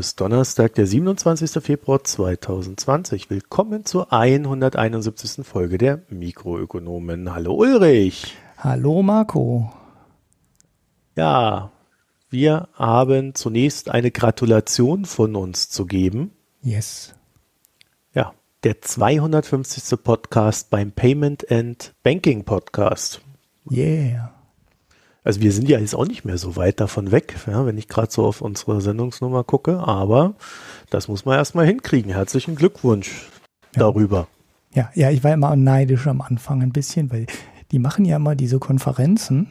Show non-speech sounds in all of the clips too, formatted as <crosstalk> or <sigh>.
Ist Donnerstag, der 27. Februar 2020. Willkommen zur 171. Folge der Mikroökonomen. Hallo Ulrich. Hallo Marco. Ja, wir haben zunächst eine Gratulation von uns zu geben. Yes. Ja, der 250. Podcast beim Payment and Banking Podcast. Yeah. Also wir sind ja jetzt auch nicht mehr so weit davon weg, ja, wenn ich gerade so auf unsere Sendungsnummer gucke, aber das muss man erstmal hinkriegen. Herzlichen Glückwunsch ja. darüber. Ja, ja, ich war immer neidisch am Anfang ein bisschen, weil die machen ja immer diese Konferenzen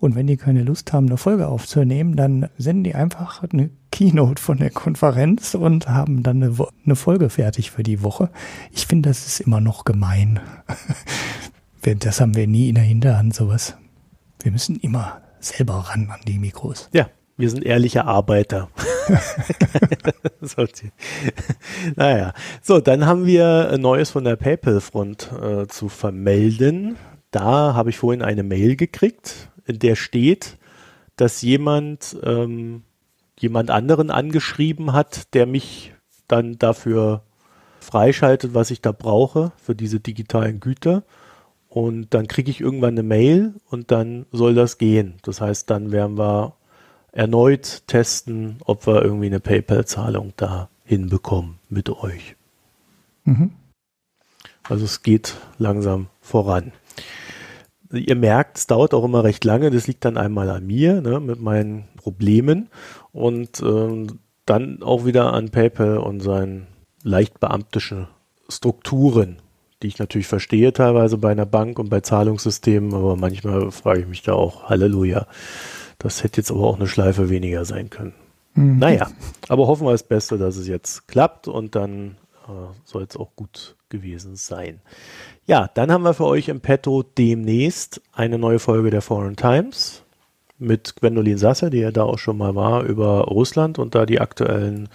und wenn die keine Lust haben, eine Folge aufzunehmen, dann senden die einfach eine Keynote von der Konferenz und haben dann eine, eine Folge fertig für die Woche. Ich finde, das ist immer noch gemein. <laughs> das haben wir nie in der Hinterhand, sowas. Wir müssen immer selber ran an die Mikros. Ja, wir sind ehrliche Arbeiter. <laughs> naja, so, dann haben wir Neues von der PayPal-Front äh, zu vermelden. Da habe ich vorhin eine Mail gekriegt, in der steht, dass jemand ähm, jemand anderen angeschrieben hat, der mich dann dafür freischaltet, was ich da brauche für diese digitalen Güter. Und dann kriege ich irgendwann eine Mail und dann soll das gehen. Das heißt, dann werden wir erneut testen, ob wir irgendwie eine PayPal-Zahlung da hinbekommen mit euch. Mhm. Also es geht langsam voran. Ihr merkt, es dauert auch immer recht lange. Das liegt dann einmal an mir ne, mit meinen Problemen und ähm, dann auch wieder an PayPal und seinen leicht beamtischen Strukturen die ich natürlich verstehe teilweise bei einer Bank und bei Zahlungssystemen, aber manchmal frage ich mich da auch, Halleluja, das hätte jetzt aber auch eine Schleife weniger sein können. Mhm. Naja, aber hoffen wir das Beste, dass es jetzt klappt und dann äh, soll es auch gut gewesen sein. Ja, dann haben wir für euch im Petto demnächst eine neue Folge der Foreign Times mit Gwendolin Sasse, die ja da auch schon mal war, über Russland und da die aktuellen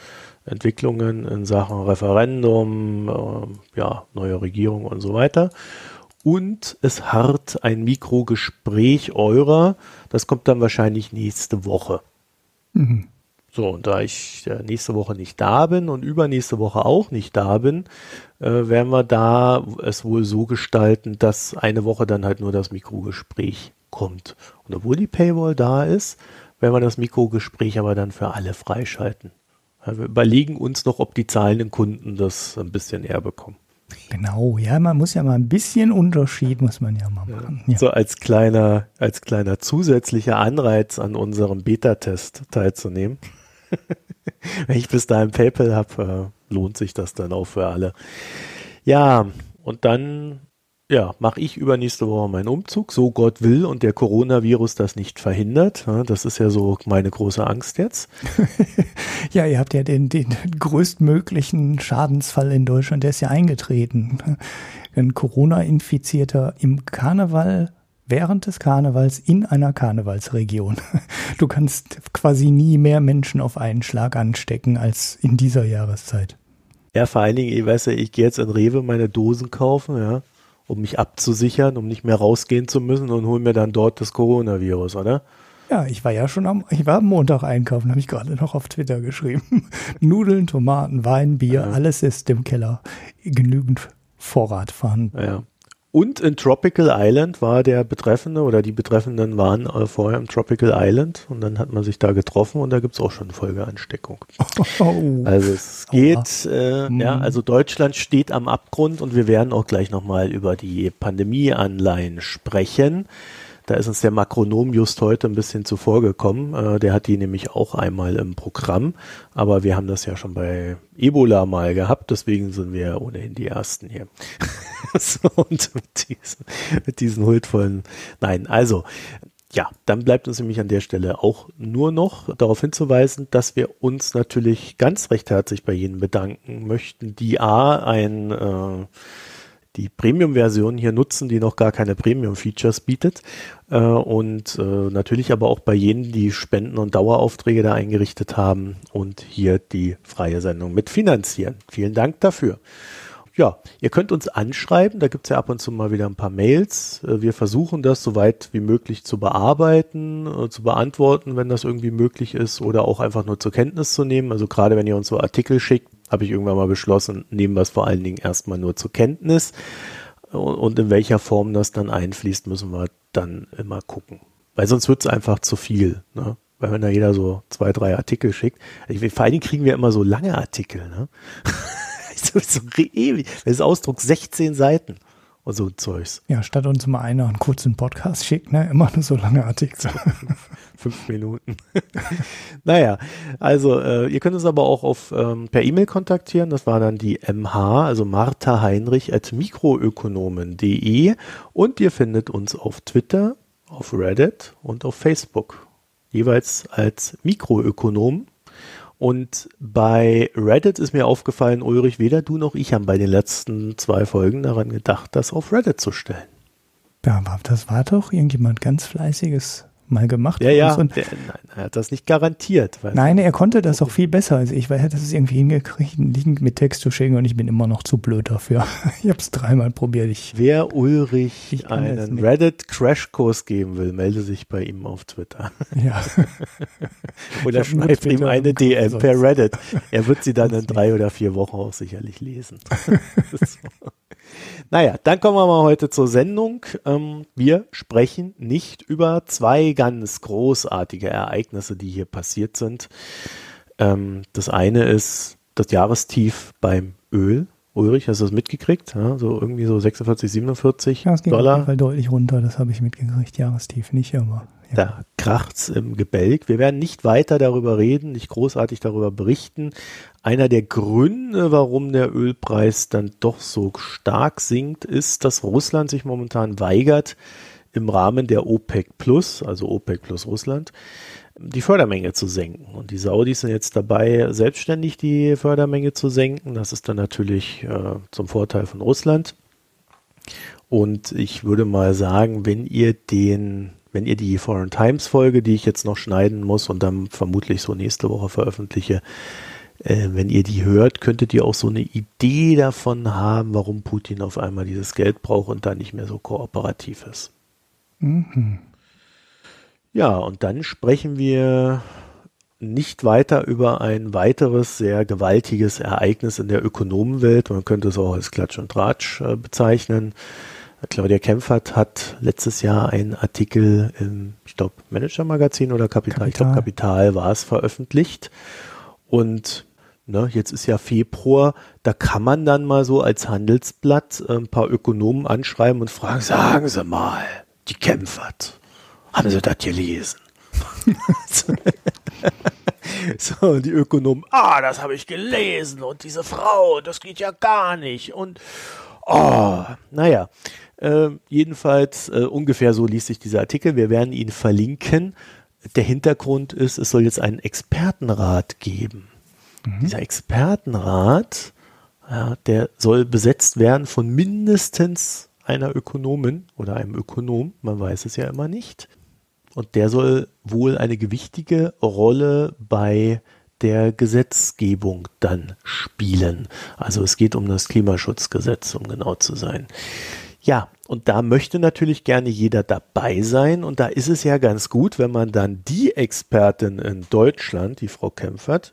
Entwicklungen in Sachen Referendum, äh, ja, neue Regierung und so weiter. Und es harrt ein Mikrogespräch eurer. Das kommt dann wahrscheinlich nächste Woche. Mhm. So, und da ich äh, nächste Woche nicht da bin und übernächste Woche auch nicht da bin, äh, werden wir da es wohl so gestalten, dass eine Woche dann halt nur das Mikrogespräch kommt. Und obwohl die Paywall da ist, werden wir das Mikrogespräch aber dann für alle freischalten. Wir überlegen uns noch, ob die zahlenden Kunden das ein bisschen eher bekommen. Genau, ja, man muss ja mal ein bisschen Unterschied muss man ja mal machen. Ja. So als kleiner, als kleiner zusätzlicher Anreiz an unserem Beta-Test teilzunehmen. <laughs> Wenn ich bis dahin PayPal habe, äh, lohnt sich das dann auch für alle. Ja, und dann ja, mache ich übernächste Woche meinen Umzug, so Gott will und der Coronavirus das nicht verhindert. Das ist ja so meine große Angst jetzt. <laughs> ja, ihr habt ja den, den größtmöglichen Schadensfall in Deutschland, der ist ja eingetreten. Ein Corona-Infizierter im Karneval während des Karnevals in einer Karnevalsregion. <laughs> Du kannst quasi nie mehr Menschen auf einen Schlag anstecken als in dieser Jahreszeit. Ja, vor allen Dingen, ich weiß ja, ich gehe jetzt in Rewe meine Dosen kaufen, ja um mich abzusichern, um nicht mehr rausgehen zu müssen und hole mir dann dort das Coronavirus, oder? Ja, ich war ja schon am, ich war am Montag einkaufen, habe ich gerade noch auf Twitter geschrieben. <laughs> Nudeln, Tomaten, Wein, Bier, ja. alles ist im Keller. Genügend Vorrat vorhanden. Ja. Und in Tropical Island war der Betreffende oder die Betreffenden waren äh, vorher im Tropical Island und dann hat man sich da getroffen und da gibt es auch schon Folgeansteckung. <laughs> Oh. Also es geht, äh, mhm. ja, also Deutschland steht am Abgrund und wir werden auch gleich nochmal über die Pandemieanleihen sprechen. Da ist uns der Makronom just heute ein bisschen zuvor gekommen. Äh, der hat die nämlich auch einmal im Programm. Aber wir haben das ja schon bei Ebola mal gehabt. Deswegen sind wir ohnehin die Ersten hier. <laughs> so, und mit diesen, mit diesen huldvollen. Nein, also. Ja, dann bleibt uns nämlich an der Stelle auch nur noch darauf hinzuweisen, dass wir uns natürlich ganz recht herzlich bei Ihnen bedanken möchten, die A, ein äh, die Premium-Version hier nutzen, die noch gar keine Premium-Features bietet. Äh, und äh, natürlich aber auch bei jenen, die Spenden und Daueraufträge da eingerichtet haben und hier die freie Sendung mitfinanzieren. Vielen Dank dafür. Ja, ihr könnt uns anschreiben, da gibt es ja ab und zu mal wieder ein paar Mails. Äh, wir versuchen das so weit wie möglich zu bearbeiten, äh, zu beantworten, wenn das irgendwie möglich ist, oder auch einfach nur zur Kenntnis zu nehmen. Also gerade wenn ihr uns so Artikel schickt, habe ich irgendwann mal beschlossen, nehmen wir es vor allen Dingen erstmal nur zur Kenntnis. Und in welcher Form das dann einfließt, müssen wir dann immer gucken. Weil sonst wird es einfach zu viel. Ne? Weil wenn da jeder so zwei, drei Artikel schickt. Ich, vor allen Dingen kriegen wir immer so lange Artikel. Ne? <laughs> <laughs> so, so ewig. Das ist Ausdruck 16 Seiten und so Zeugs. Ja, statt uns mal einer einen kurzen Podcast schickt, ne, immer nur so lange Artikel. Fünf Minuten. <laughs> naja, also äh, ihr könnt uns aber auch auf ähm, per E-Mail kontaktieren. Das war dann die MH, also Martha Heinrich at mikroökonomen.de und ihr findet uns auf Twitter, auf Reddit und auf Facebook. Jeweils als Mikroökonom und bei Reddit ist mir aufgefallen, Ulrich, weder du noch ich haben bei den letzten zwei Folgen daran gedacht, das auf Reddit zu stellen. Ja, das war doch irgendjemand ganz fleißiges mal gemacht. Ja, ja, der, nein, er hat das nicht garantiert. Nein, er konnte das auch viel besser als ich, weil er hat es irgendwie hingekriegt, einen Link mit Text zu schicken und ich bin immer noch zu blöd dafür. <laughs> Ich habe es dreimal probiert. Ich, Wer Ulrich einen Reddit-Crashkurs geben will, melde sich bei ihm auf Twitter. Ja. <laughs> oder schreibt ihm eine DM per Reddit. Er wird sie dann in drei oder vier Wochen auch sicherlich lesen. <laughs> so. Naja, dann kommen wir mal heute zur Sendung. Ähm, wir sprechen nicht über zwei ganz großartige Ereignisse, die hier passiert sind. Ähm, das eine ist das Jahrestief beim Öl. Ulrich, hast du das mitgekriegt? Ja, so irgendwie so 46, 47 ja, es ging Dollar. Auf jeden Fall deutlich runter, das habe ich mitgekriegt. Jahrestief nicht, aber. Ja. Da kracht's im Gebälk. Wir werden nicht weiter darüber reden, nicht großartig darüber berichten. Einer der Gründe, warum der Ölpreis dann doch so stark sinkt, ist, dass Russland sich momentan weigert, im Rahmen der OPEC Plus, also OPEC plus Russland, die Fördermenge zu senken. Und die Saudis sind jetzt dabei, selbstständig die Fördermenge zu senken. Das ist dann natürlich äh, zum Vorteil von Russland. Und ich würde mal sagen, wenn ihr den, wenn ihr die Foreign Times Folge, die ich jetzt noch schneiden muss und dann vermutlich so nächste Woche veröffentliche, äh, wenn ihr die hört, könntet ihr auch so eine Idee davon haben, warum Putin auf einmal dieses Geld braucht und da nicht mehr so kooperativ ist. Mhm. Ja, und dann sprechen wir nicht weiter über ein weiteres sehr gewaltiges Ereignis in der Ökonomenwelt. Man könnte es auch als Klatsch und Tratsch äh, bezeichnen. Claudia Kempfert hat letztes Jahr einen Artikel im, ich glaube, Manager-Magazin oder Kapital, Kapital. ich glaube, Kapital war es veröffentlicht. Und ne, jetzt ist ja Februar, da kann man dann mal so als Handelsblatt äh, ein paar Ökonomen anschreiben und fragen, sagen Sie mal, die Kempfert, haben Sie das gelesen? <laughs> so, die Ökonomen, ah, das habe ich gelesen und diese Frau, das geht ja gar nicht und oh, naja, äh, jedenfalls äh, ungefähr so liest sich dieser Artikel. Wir werden ihn verlinken. Der Hintergrund ist, es soll jetzt einen Expertenrat geben. Mhm. Dieser Expertenrat, ja, der soll besetzt werden von mindestens einer Ökonomin oder einem Ökonom, man weiß es ja immer nicht. Und der soll wohl eine gewichtige Rolle bei der Gesetzgebung dann spielen. Also es geht um das Klimaschutzgesetz, um genau zu sein. Ja, und da möchte natürlich gerne jeder dabei sein. Und da ist es ja ganz gut, wenn man dann die Expertin in Deutschland, die Frau Kempfert,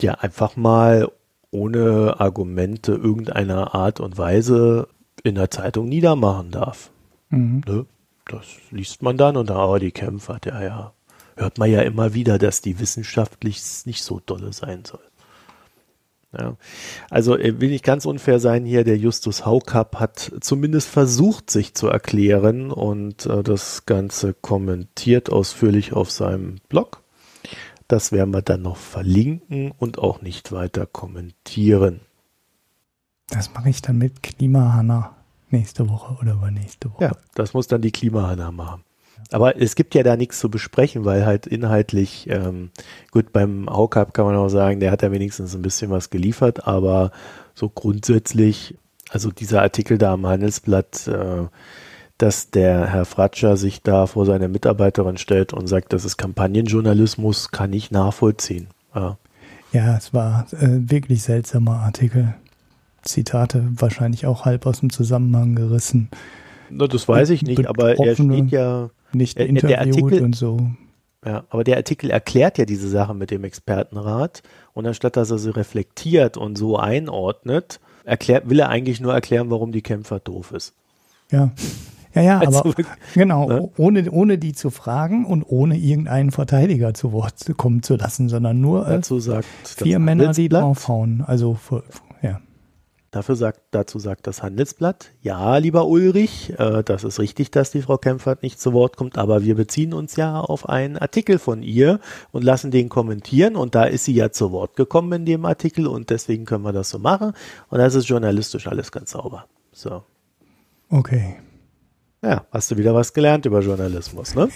ja einfach mal ohne Argumente irgendeiner Art und Weise in der Zeitung niedermachen darf. Mhm. Ne? Das liest man dann und da, oh, die Kämpfer, ja, ja. Hört man ja immer wieder, dass die wissenschaftlich nicht so dolle sein soll. Ja. Also äh, will nicht ganz unfair sein hier, der Justus Haukapp hat zumindest versucht, sich zu erklären und äh, das Ganze kommentiert ausführlich auf seinem Blog. Das werden wir dann noch verlinken und auch nicht weiter kommentieren. Das mache ich dann mit Klimahanna nächste Woche oder übernächste Woche. Ja, das muss dann die Klimahanna machen. Aber es gibt ja da nichts zu besprechen, weil halt inhaltlich, ähm, gut, beim Haucup kann man auch sagen, der hat ja wenigstens ein bisschen was geliefert, aber so grundsätzlich, also dieser Artikel da am Handelsblatt, äh, dass der Herr Fratscher sich da vor seine Mitarbeiterin stellt und sagt, das ist Kampagnenjournalismus, kann ich nachvollziehen. Ja, ja es war äh, wirklich seltsamer Artikel Zitate wahrscheinlich auch halb aus dem Zusammenhang gerissen. Na, das weiß ich nicht, aber er steht ja nicht er, interviewt Artikel, und so. Ja, aber der Artikel erklärt ja diese Sache mit dem Expertenrat und anstatt dass er sie reflektiert und so einordnet, erklärt, will er eigentlich nur erklären, warum die Kämpfer doof ist. Ja. Ja, ja, <laughs> also, aber genau, ne? ohne, ohne die zu fragen und ohne irgendeinen Verteidiger zu Wort kommen zu lassen, sondern nur äh, sagt vier Männer, die draufhauen. Also ja. Dafür sagt, dazu sagt das Handelsblatt, ja, lieber Ulrich, äh, das ist richtig, dass die Frau Kempfert nicht zu Wort kommt, aber wir beziehen uns ja auf einen Artikel von ihr und lassen den kommentieren und da ist sie ja zu Wort gekommen in dem Artikel und deswegen können wir das so machen und das ist journalistisch alles ganz sauber. So. Okay. Ja, hast du wieder was gelernt über Journalismus, ne?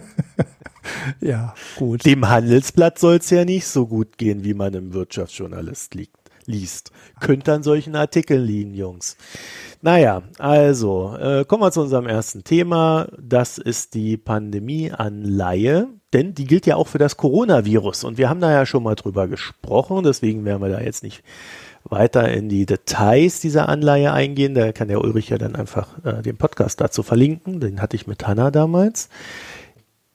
<laughs> ja, gut. Dem Handelsblatt soll es ja nicht so gut gehen, wie man im Wirtschaftsjournalist liegt liest. Könnte an solchen Artikeln liegen, Jungs. Naja, also äh, kommen wir zu unserem ersten Thema. Das ist die Pandemieanleihe, denn die gilt ja auch für das Coronavirus. Und wir haben da ja schon mal drüber gesprochen, deswegen werden wir da jetzt nicht weiter in die Details dieser Anleihe eingehen. Da kann der Ulrich ja dann einfach äh, den Podcast dazu verlinken. Den hatte ich mit Hanna damals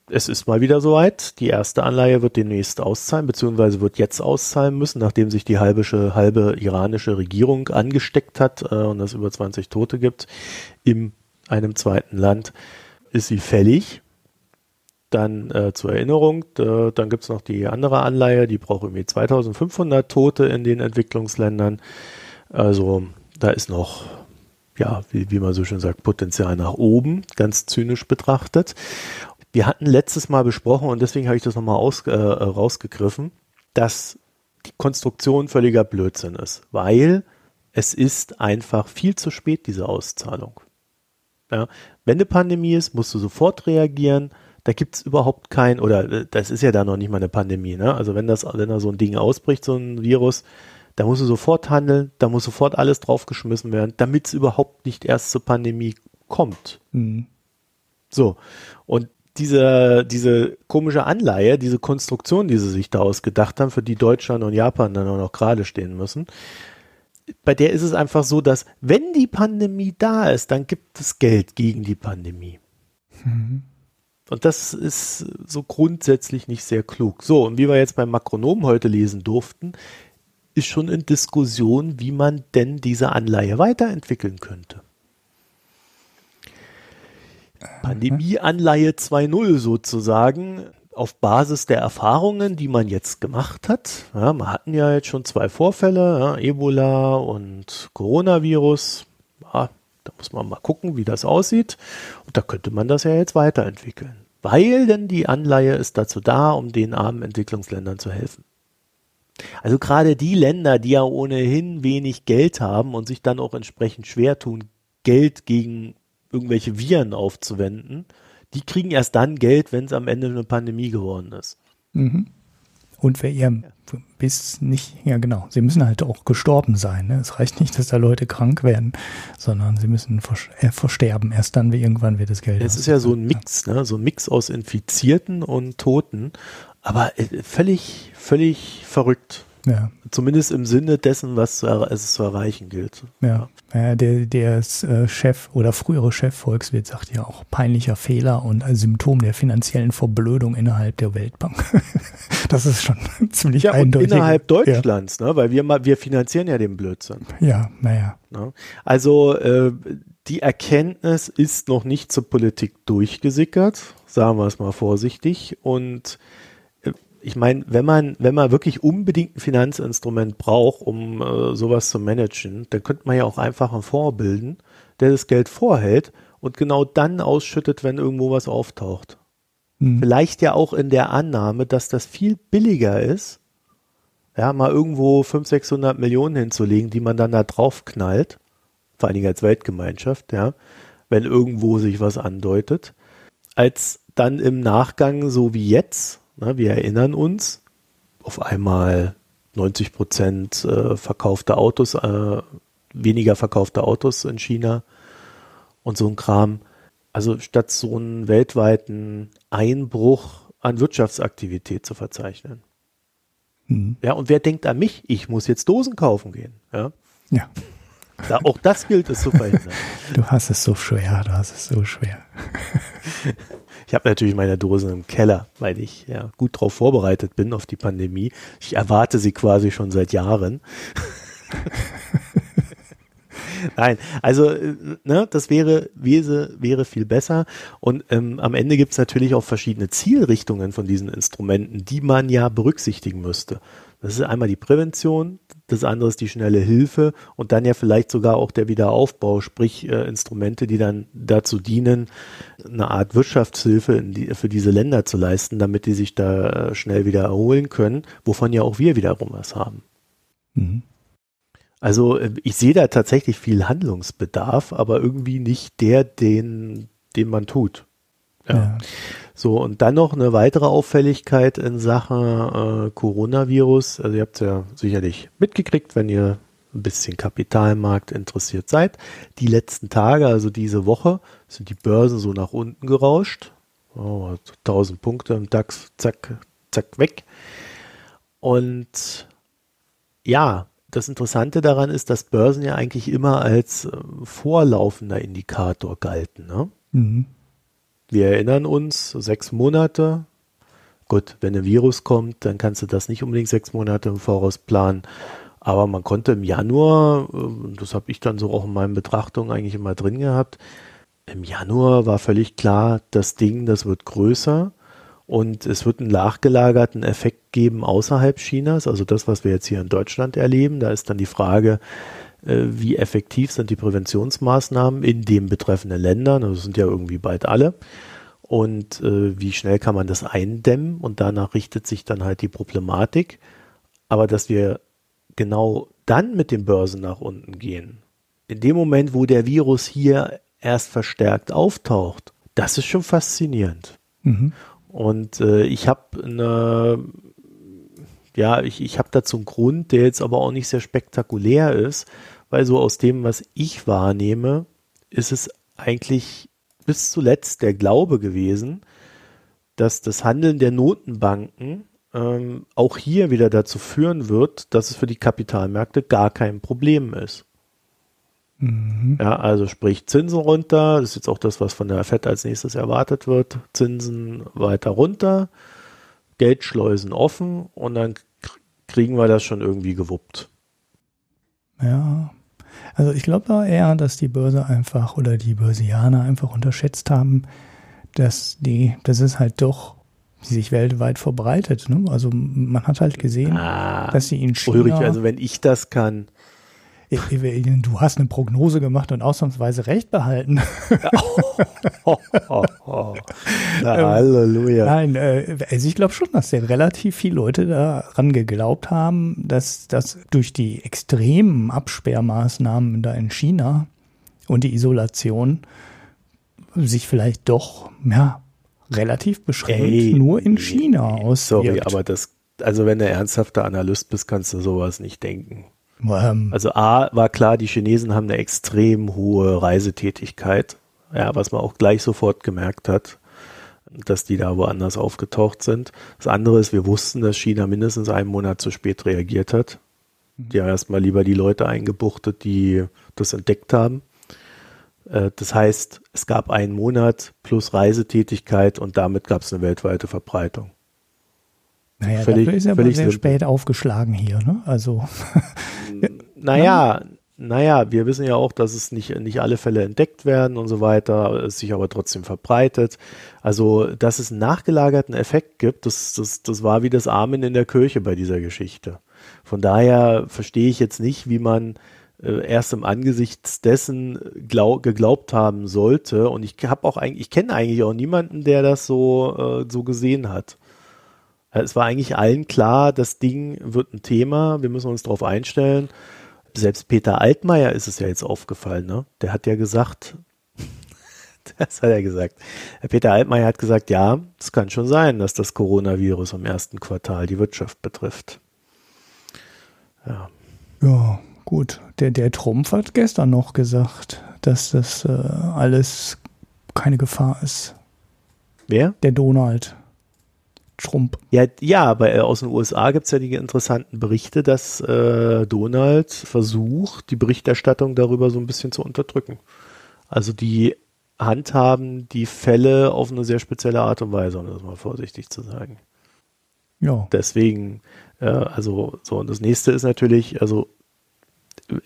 es ist mal wieder soweit. Die erste Anleihe wird demnächst auszahlen, beziehungsweise wird jetzt auszahlen müssen, nachdem sich die halbe, halbe iranische Regierung angesteckt hat äh, und es über 20 Tote gibt in einem zweiten Land, ist sie fällig. Dann äh, zur Erinnerung, äh, dann gibt es noch die andere Anleihe, die braucht irgendwie 2500 Tote in den Entwicklungsländern. Also da ist noch, ja, wie, wie man so schön sagt, Potenzial nach oben, ganz zynisch betrachtet. Wir hatten letztes Mal besprochen und deswegen habe ich das nochmal äh, rausgegriffen, dass die Konstruktion völliger Blödsinn ist, weil es ist einfach viel zu spät, diese Auszahlung. Ja, wenn eine Pandemie ist, musst du sofort reagieren. Da gibt es überhaupt kein, oder äh, das ist ja da noch nicht mal eine Pandemie, ne? Also wenn das, wenn da so ein Ding ausbricht, so ein Virus, da musst du sofort handeln, da muss sofort alles draufgeschmissen werden, damit es überhaupt nicht erst zur Pandemie kommt. Mhm. So. Und diese, diese komische Anleihe, diese Konstruktion, die sie sich da ausgedacht haben, für die Deutschland und Japan dann auch noch gerade stehen müssen, bei der ist es einfach so, dass wenn die Pandemie da ist, dann gibt es Geld gegen die Pandemie. Mhm. Und das ist so grundsätzlich nicht sehr klug. So, und wie wir jetzt beim Makronom heute lesen durften, ist schon in Diskussion, wie man denn diese Anleihe weiterentwickeln könnte. Pandemieanleihe 2.0 sozusagen auf Basis der Erfahrungen, die man jetzt gemacht hat. Ja, wir hatten ja jetzt schon zwei Vorfälle, ja, Ebola und Coronavirus. Ja, da muss man mal gucken, wie das aussieht. Und da könnte man das ja jetzt weiterentwickeln. Weil denn die Anleihe ist dazu da, um den armen Entwicklungsländern zu helfen. Also gerade die Länder, die ja ohnehin wenig Geld haben und sich dann auch entsprechend schwer tun, Geld gegen irgendwelche Viren aufzuwenden, die kriegen erst dann Geld, wenn es am Ende eine Pandemie geworden ist. Mhm. Und wer ihr bis nicht, ja genau, sie müssen halt auch gestorben sein. Ne? Es reicht nicht, dass da Leute krank werden, sondern sie müssen vers äh, versterben. Erst dann wie irgendwann wird das Geld. Es ist ja so ein Mix, ne? so ein Mix aus Infizierten und Toten, aber äh, völlig, völlig verrückt. Ja. Zumindest im Sinne dessen, was es zu erreichen gilt. Ja, ja der, der äh, Chef oder frühere Chef Volkswirt sagt ja auch peinlicher Fehler und ein Symptom der finanziellen Verblödung innerhalb der Weltbank. <laughs> das ist schon <laughs> ziemlich ja, eindeutig. innerhalb Deutschlands, ja. ne? weil wir, wir finanzieren ja den Blödsinn. Ja, naja. Ne? Also äh, die Erkenntnis ist noch nicht zur Politik durchgesickert, sagen wir es mal vorsichtig. Und ich meine, wenn man, wenn man wirklich unbedingt ein Finanzinstrument braucht, um äh, sowas zu managen, dann könnte man ja auch einfach einen Fonds bilden, der das Geld vorhält und genau dann ausschüttet, wenn irgendwo was auftaucht. Hm. Vielleicht ja auch in der Annahme, dass das viel billiger ist, ja, mal irgendwo 500, 600 Millionen hinzulegen, die man dann da drauf knallt, vor allen Dingen als Weltgemeinschaft, ja, wenn irgendwo sich was andeutet, als dann im Nachgang so wie jetzt, na, wir erinnern uns, auf einmal 90 Prozent äh, verkaufte Autos, äh, weniger verkaufte Autos in China und so ein Kram. Also statt so einen weltweiten Einbruch an Wirtschaftsaktivität zu verzeichnen. Mhm. Ja, und wer denkt an mich? Ich muss jetzt Dosen kaufen gehen. Ja. ja. Da, auch das gilt es zu <laughs> verhindern. Du hast es so schwer, du hast es so schwer. <laughs> Ich habe natürlich meine Dosen im Keller, weil ich ja gut darauf vorbereitet bin auf die Pandemie. Ich erwarte sie quasi schon seit Jahren. <laughs> Nein, also äh, ne, das wäre, wäre, wäre viel besser. Und ähm, am Ende gibt es natürlich auch verschiedene Zielrichtungen von diesen Instrumenten, die man ja berücksichtigen müsste. Das ist einmal die Prävention, das andere ist die schnelle Hilfe und dann ja vielleicht sogar auch der Wiederaufbau, sprich äh, Instrumente, die dann dazu dienen, eine Art Wirtschaftshilfe die, für diese Länder zu leisten, damit die sich da äh, schnell wieder erholen können, wovon ja auch wir wiederum was haben. Mhm. Also äh, ich sehe da tatsächlich viel Handlungsbedarf, aber irgendwie nicht der, den, den man tut. Ja. ja. So, und dann noch eine weitere Auffälligkeit in Sachen äh, Coronavirus. Also ihr habt es ja sicherlich mitgekriegt, wenn ihr ein bisschen Kapitalmarkt interessiert seid. Die letzten Tage, also diese Woche, sind die Börsen so nach unten gerauscht. Oh, 1000 Punkte im DAX, zack, zack, weg. Und ja, das Interessante daran ist, dass Börsen ja eigentlich immer als äh, vorlaufender Indikator galten. Ne? Mhm. Wir erinnern uns, sechs Monate. Gut, wenn ein Virus kommt, dann kannst du das nicht unbedingt sechs Monate im Voraus planen. Aber man konnte im Januar, äh, das habe ich dann so auch in meinen Betrachtungen eigentlich immer drin gehabt, im Januar war völlig klar, das Ding, das wird größer. Und es wird einen nachgelagerten Effekt geben außerhalb Chinas, also das, was wir jetzt hier in Deutschland erleben. Da ist dann die Frage, wie effektiv sind die Präventionsmaßnahmen in den betreffenden Ländern. Das sind ja irgendwie bald alle. Und äh, wie schnell kann man das eindämmen? Und danach richtet sich dann halt die Problematik. Aber dass wir genau dann mit den Börsen nach unten gehen, in dem Moment, wo der Virus hier erst verstärkt auftaucht, das ist schon faszinierend. Mhm. Und äh, ich habe eine, ja, ich, ich habe dazu einen Grund, der jetzt aber auch nicht sehr spektakulär ist, weil so aus dem, was ich wahrnehme, ist es eigentlich bis zuletzt der Glaube gewesen, dass das Handeln der Notenbanken ähm, auch hier wieder dazu führen wird, dass es für die Kapitalmärkte gar kein Problem ist. Mhm. Ja, also sprich Zinsen runter, das ist jetzt auch das, was von der FED als nächstes erwartet wird. Zinsen weiter runter, Geldschleusen offen und dann kriegen wir das schon irgendwie gewuppt. Ja, also ich glaube da eher, dass die Börse einfach oder die Börsianer einfach unterschätzt haben, dass die, das ist halt doch sich weltweit verbreitet. Ne? Also man hat halt gesehen, ah, dass sie in China. Ulrich, also wenn ich das kann, Du hast eine Prognose gemacht und ausnahmsweise recht behalten. oh, oh, oh, Na, Halleluja. Nein, äh, also ich glaube schon, dass sehr relativ viele Leute daran geglaubt haben, dass das durch die extremen Absperrmaßnahmen da in China und die Isolation sich vielleicht doch ja, relativ beschränkt Ey, nur in China aus. Sorry, aber das, also wenn du ernsthafter Analyst bist, kannst du sowas nicht denken. Ähm, also A war klar, die Chinesen haben eine extrem hohe Reisetätigkeit, ja, was man auch gleich sofort gemerkt hat, dass die da woanders aufgetaucht sind. Das andere ist, wir wussten, dass China mindestens einen Monat zu spät reagiert hat. Mhm. Die haben erstmal lieber die Leute eingebuchtet, die das entdeckt haben. Äh, das heißt, es gab einen Monat plus Reisetätigkeit und damit gab es eine weltweite Verbreitung. Naja, völlig, dafür ist er aber sehr simpel. spät aufgeschlagen hier, ne? Also. <laughs> naja, naja, wir wissen ja auch, dass es nicht, nicht alle Fälle entdeckt werden und so weiter, es sich aber trotzdem verbreitet. Also, dass es einen nachgelagerten Effekt gibt, das, das, das war wie das Amen in der Kirche bei dieser Geschichte. Von daher verstehe ich jetzt nicht, wie man äh, erst im Angesicht dessen glaub, geglaubt haben sollte. Und ich habe auch eigentlich, ich kenne eigentlich auch niemanden, der das so, äh, so gesehen hat. Äh, es war eigentlich allen klar, das Ding wird ein Thema, wir müssen uns darauf einstellen. Selbst Peter Altmaier ist es ja jetzt aufgefallen, ne? Der hat ja gesagt, <laughs> das hat er gesagt. Peter Altmaier hat gesagt, ja, es kann schon sein, dass das Coronavirus im ersten Quartal die Wirtschaft betrifft. Ja. Ja, gut. Der, der Trumpf hat gestern noch gesagt, dass das äh, alles keine Gefahr ist. Wer? Der Donald. Trump. Ja, ja, aber äh, aus den USA gibt es ja die interessanten Berichte, dass äh, Donald versucht, die Berichterstattung darüber so ein bisschen zu unterdrücken. Also die handhaben die Fälle auf eine sehr spezielle Art und Weise, um das mal vorsichtig zu sagen. Ja. Deswegen, äh, also so, und das nächste ist natürlich, also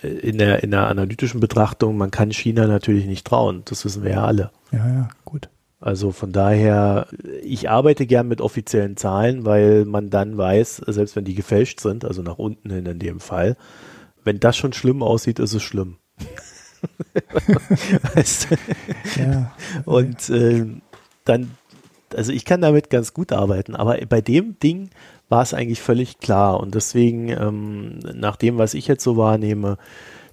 äh, in der, in der analytischen Betrachtung, man kann China natürlich nicht trauen. Das wissen wir ja alle. Ja, ja, gut. Also von daher, ich arbeite gern mit offiziellen Zahlen, weil man dann weiß, selbst wenn die gefälscht sind, also nach unten hin in dem Fall, wenn das schon schlimm aussieht, ist es schlimm. <laughs> weißt ja. Und äh, dann, also ich kann damit ganz gut arbeiten, aber bei dem Ding war es eigentlich völlig klar. Und deswegen, ähm, nach dem, was ich jetzt so wahrnehme,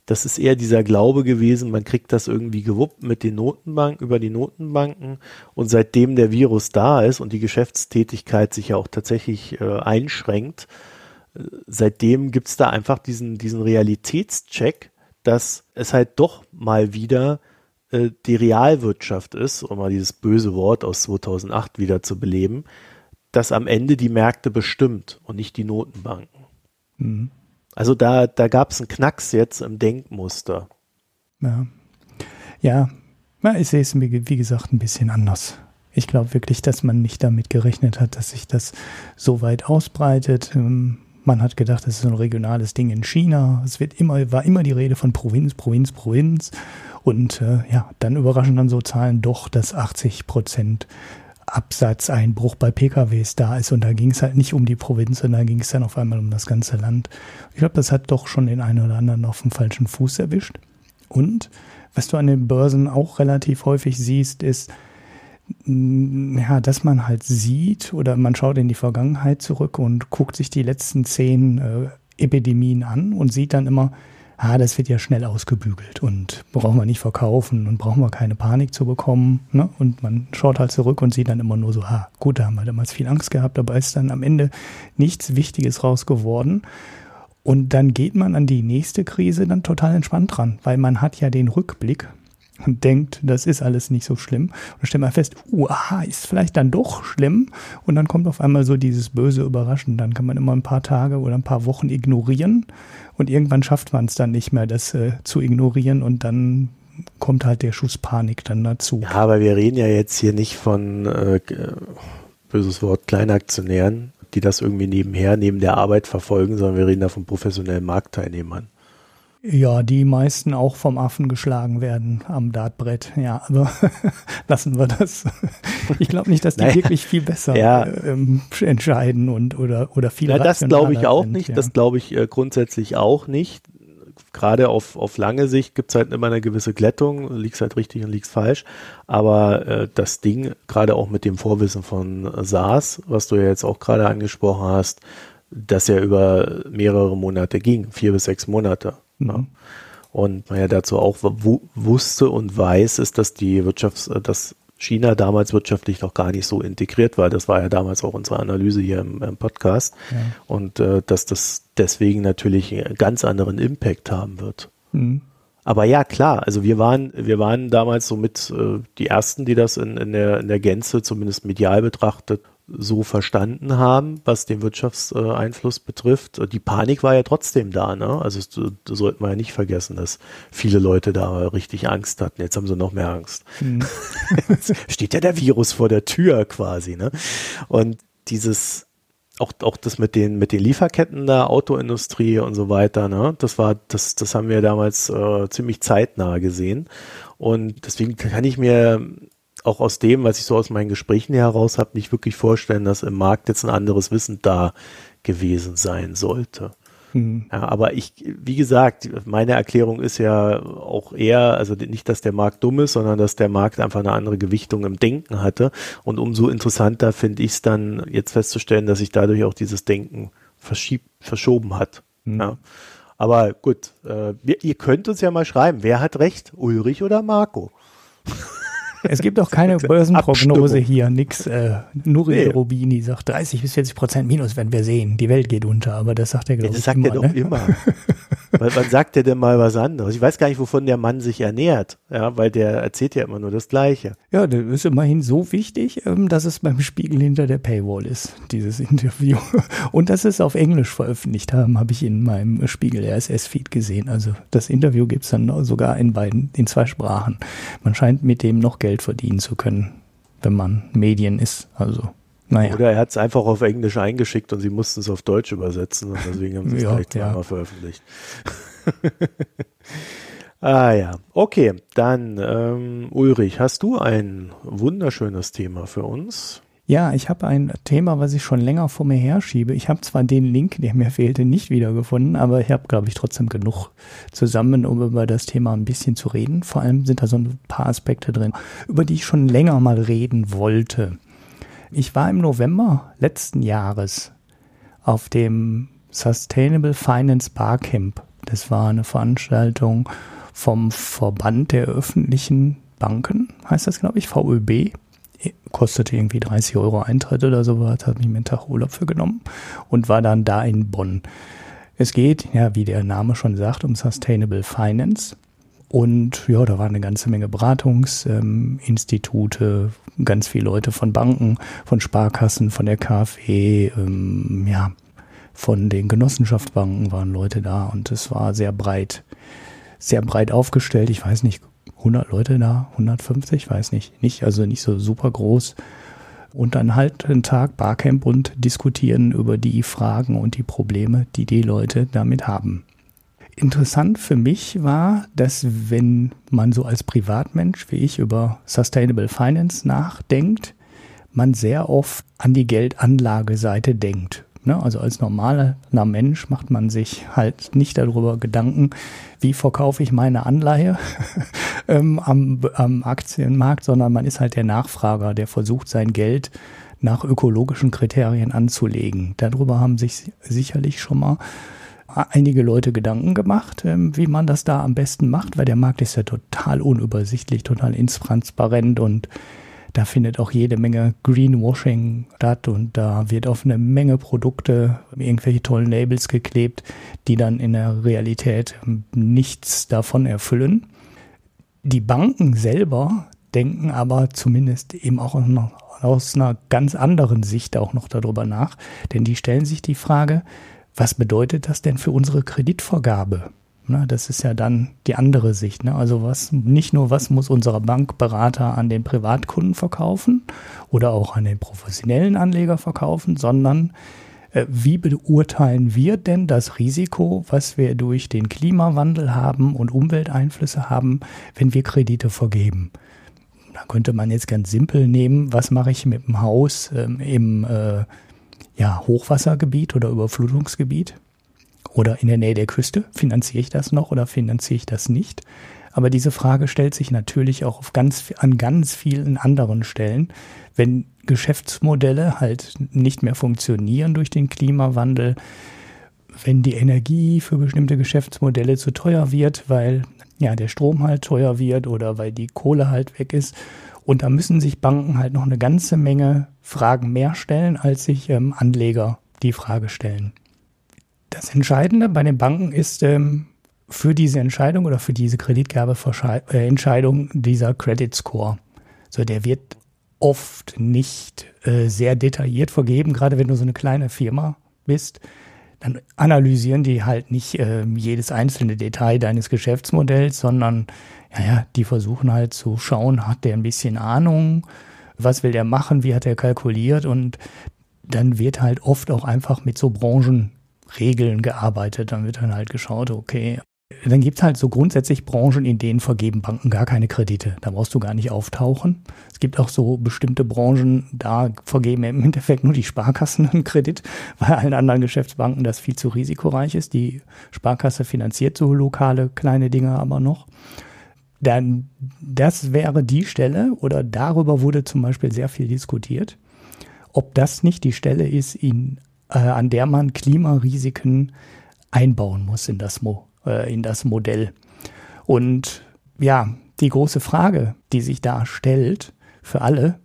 das ist eher dieser Glaube gewesen, man kriegt das irgendwie gewuppt mit den Notenbanken, über die Notenbanken. Und seitdem der Virus da ist und die Geschäftstätigkeit sich ja auch tatsächlich äh, einschränkt, äh, seitdem gibt es da einfach diesen, diesen Realitätscheck, dass es halt doch mal wieder äh, die Realwirtschaft ist, um mal dieses böse Wort aus 2008 wieder zu beleben, das am Ende die Märkte bestimmt und nicht die Notenbanken. Mhm. Also da, da gab es einen Knacks jetzt im Denkmuster. Ja. Ja, ich sehe es, wie gesagt, ein bisschen anders. Ich glaube wirklich, dass man nicht damit gerechnet hat, dass sich das so weit ausbreitet. Ähm, man hat gedacht, das ist ein regionales Ding in China. Es wird immer, war immer die Rede von Provinz, Provinz, Provinz. Und äh, ja, dann überraschen dann so Zahlen doch, dass 80 Prozent Absatzeinbruch bei PKWs da ist. Und da ging es halt nicht um die Provinz, sondern da ging es dann auf einmal um das ganze Land. Ich glaube, das hat doch schon den einen oder anderen auf dem falschen Fuß erwischt. Und was du an den Börsen auch relativ häufig siehst, ist, mm, ja, dass man halt sieht oder man schaut in die Vergangenheit zurück und guckt sich die letzten zehn äh, Epidemien an und sieht dann immer, ah, das wird ja schnell ausgebügelt und brauchen wir nicht verkaufen und brauchen wir keine Panik zu bekommen. Ne? Und man schaut halt zurück und sieht dann immer nur so, ah, gut, da haben wir damals viel Angst gehabt, aber ist dann am Ende nichts Wichtiges raus geworden. Und dann geht man an die nächste Krise dann total entspannt dran, weil man hat ja den Rückblick und denkt, das ist alles nicht so schlimm. Und stellt man fest, uh, aha, ist vielleicht dann doch schlimm. Und dann kommt auf einmal so dieses böse Überraschen. Dann kann man immer ein paar Tage oder ein paar Wochen ignorieren. Und irgendwann schafft man es dann nicht mehr, das äh, zu ignorieren. Und dann kommt halt der Schuss Panik dann dazu. Ja, aber wir reden ja jetzt hier nicht von, äh, böses Wort, Kleinaktionären, die das irgendwie nebenher, neben der Arbeit verfolgen, sondern wir reden da von professionellen Marktteilnehmern. Ja, die meisten auch vom Affen geschlagen werden am Dartbrett. Ja, aber <laughs> lassen wir das. Ich glaube nicht, dass die <laughs> naja, wirklich viel besser ja. ähm, entscheiden und oder oder viel Na, Das glaube ich auch sind, nicht. Ja. Das glaube ich äh, grundsätzlich auch nicht. Gerade auf, auf lange Sicht gibt es halt immer eine gewisse Glättung, liegst halt richtig und liegst falsch. Aber äh, das Ding, gerade auch mit dem Vorwissen von SARS, was du ja jetzt auch gerade angesprochen hast, das ja über mehrere Monate ging, vier bis sechs Monate Mhm. Und man ja dazu auch wusste und weiß, ist, dass die Wirtschafts-, äh, dass China damals wirtschaftlich noch gar nicht so integriert war. Das war ja damals auch unsere Analyse hier im, im Podcast. Ja. Und äh, dass das deswegen natürlich einen ganz anderen Impact haben wird. Mhm. Aber ja, klar, also wir waren, wir waren damals so mit äh, die ersten, die das in, in, der, in der Gänze, zumindest medial betrachtet, so verstanden haben, was den Wirtschaftseinfluss betrifft. Die Panik war ja trotzdem da, ne? Also da sollten wir ja nicht vergessen, dass viele Leute da richtig Angst hatten. Jetzt haben sie noch mehr Angst. Mhm. <laughs> steht ja der Virus vor der Tür quasi, ne? Und dieses auch, auch das mit den, mit den Lieferketten der Autoindustrie und so weiter, ne? Das war, das, das haben wir damals äh, ziemlich zeitnah gesehen. Und deswegen kann ich mir auch aus dem, was ich so aus meinen Gesprächen heraus habe, nicht wirklich vorstellen, dass im Markt jetzt ein anderes Wissen da gewesen sein sollte. Mhm. Ja, aber ich, wie gesagt, meine Erklärung ist ja auch eher, also nicht, dass der Markt dumm ist, sondern dass der Markt einfach eine andere Gewichtung im Denken hatte. Und umso interessanter finde ich es dann jetzt festzustellen, dass sich dadurch auch dieses Denken verschiebt, verschoben hat. Mhm. Ja. Aber gut, äh, ihr könnt uns ja mal schreiben, wer hat recht, Ulrich oder Marco? <laughs> Es gibt auch keine <laughs> Börsenprognose hier, nix. Äh, Nuri nee. Rubini sagt 30 bis 40 Prozent Minus, wenn wir sehen, die Welt geht unter. Aber das sagt er, glaube ja, das sagt immer, er doch ne? immer. <laughs> Weil man sagt ja denn mal was anderes. Ich weiß gar nicht, wovon der Mann sich ernährt, ja, weil der erzählt ja immer nur das Gleiche. Ja, das ist immerhin so wichtig, ähm, dass es beim Spiegel hinter der Paywall ist, dieses <laughs> Interview. Und das ist auf Englisch veröffentlicht haben, habe ich in meinem Spiegel RSS-Feed gesehen. Also das Interview gibt's dann sogar in beiden, in zwei Sprachen. Man scheint mit dem noch Geld verdienen zu können, wenn man Medien ist. Also naja. Oder er hat es einfach auf Englisch eingeschickt und sie mussten es auf Deutsch übersetzen und deswegen haben sie es <laughs> ja, gleich zweimal ja. veröffentlicht. <laughs> ah ja, okay, dann ähm, Ulrich, hast du ein wunderschönes Thema für uns? Ja, ich habe ein Thema, was ich schon länger vor mir herschiebe. Ich habe zwar den Link, der mir fehlte, nicht wiedergefunden, aber ich habe, glaube ich, trotzdem genug zusammen, um über das Thema ein bisschen zu reden. Vor allem sind da so ein paar Aspekte drin, über die ich schon länger mal reden wollte. Ich war im November letzten Jahres auf dem Sustainable Finance Barcamp. Das war eine Veranstaltung vom Verband der öffentlichen Banken, heißt das, glaube ich, VÖB. Kostete irgendwie 30 Euro Eintritt oder sowas, hat mich einen Tag Urlaub für genommen und war dann da in Bonn. Es geht, ja, wie der Name schon sagt, um Sustainable Finance. Und ja, da waren eine ganze Menge Beratungsinstitute, ähm, ganz viele Leute von Banken, von Sparkassen, von der KfW, ähm, ja, von den Genossenschaftsbanken waren Leute da und es war sehr breit, sehr breit aufgestellt. Ich weiß nicht, 100 Leute da, 150, weiß nicht, nicht, also nicht so super groß. Und dann halt einen Tag Barcamp und diskutieren über die Fragen und die Probleme, die die Leute damit haben. Interessant für mich war, dass wenn man so als Privatmensch wie ich über Sustainable Finance nachdenkt, man sehr oft an die Geldanlageseite denkt. Ne? Also als normaler Mensch macht man sich halt nicht darüber Gedanken, wie verkaufe ich meine Anleihe <laughs> ähm, am, am Aktienmarkt, sondern man ist halt der Nachfrager, der versucht sein Geld nach ökologischen Kriterien anzulegen. Darüber haben sich sicherlich schon mal einige Leute Gedanken gemacht, ähm, wie man das da am besten macht, weil der Markt ist ja total unübersichtlich, total intransparent und da findet auch jede Menge Greenwashing statt und da wird auf eine Menge Produkte irgendwelche tollen Labels geklebt, die dann in der Realität nichts davon erfüllen. Die Banken selber denken aber zumindest eben auch aus einer ganz anderen Sicht auch noch darüber nach, denn die stellen sich die Frage, was bedeutet das denn für unsere Kreditvergabe? Na, das ist ja dann die andere Sicht. Ne? Also was nicht nur, was muss unser Bankberater an den Privatkunden verkaufen oder auch an den professionellen Anleger verkaufen, sondern äh, wie beurteilen wir denn das Risiko, was wir durch den Klimawandel haben und Umwelteinflüsse haben, wenn wir Kredite vergeben? Da könnte man jetzt ganz simpel nehmen, was mache ich mit dem Haus ähm, im äh, ja, Hochwassergebiet oder Überflutungsgebiet oder in der Nähe der Küste. Finanziere ich das noch oder finanziere ich das nicht? Aber diese Frage stellt sich natürlich auch auf ganz, an ganz vielen anderen Stellen. Wenn Geschäftsmodelle halt nicht mehr funktionieren durch den Klimawandel, wenn die Energie für bestimmte Geschäftsmodelle zu teuer wird, weil ja der Strom halt teuer wird oder weil die Kohle halt weg ist und da müssen sich Banken halt noch eine ganze Menge Fragen mehr stellen, als sich ähm, Anleger die Frage stellen. Das Entscheidende bei den Banken ist ähm, für diese Entscheidung oder für diese Kreditgabeentscheidung äh, dieser Credit Score. So, der wird oft nicht äh, sehr detailliert vergeben, gerade wenn du so eine kleine Firma bist dann analysieren die halt nicht äh, jedes einzelne Detail deines Geschäftsmodells, sondern ja, ja, die versuchen halt zu schauen, hat der ein bisschen Ahnung, was will der machen, wie hat er kalkuliert? Und dann wird halt oft auch einfach mit so Branchenregeln gearbeitet. Dann wird dann halt geschaut, okay, dann gibt es halt so grundsätzlich Branchen, in denen vergeben Banken gar keine Kredite. Da brauchst du gar nicht auftauchen. Es gibt auch so bestimmte Branchen, da vergeben im Endeffekt nur die Sparkassen einen Kredit, <laughs> weil allen anderen Geschäftsbanken das viel zu risikoreich ist. Die Sparkasse finanziert so lokale kleine Dinge aber noch. Dann, das wäre die Stelle oder darüber wurde zum Beispiel sehr viel diskutiert, ob das nicht die Stelle ist, in, äh, an der man Klimarisiken einbauen muss in das Mo äh, in das Modell. Und ja, die große Frage, die sich da stellt für alle,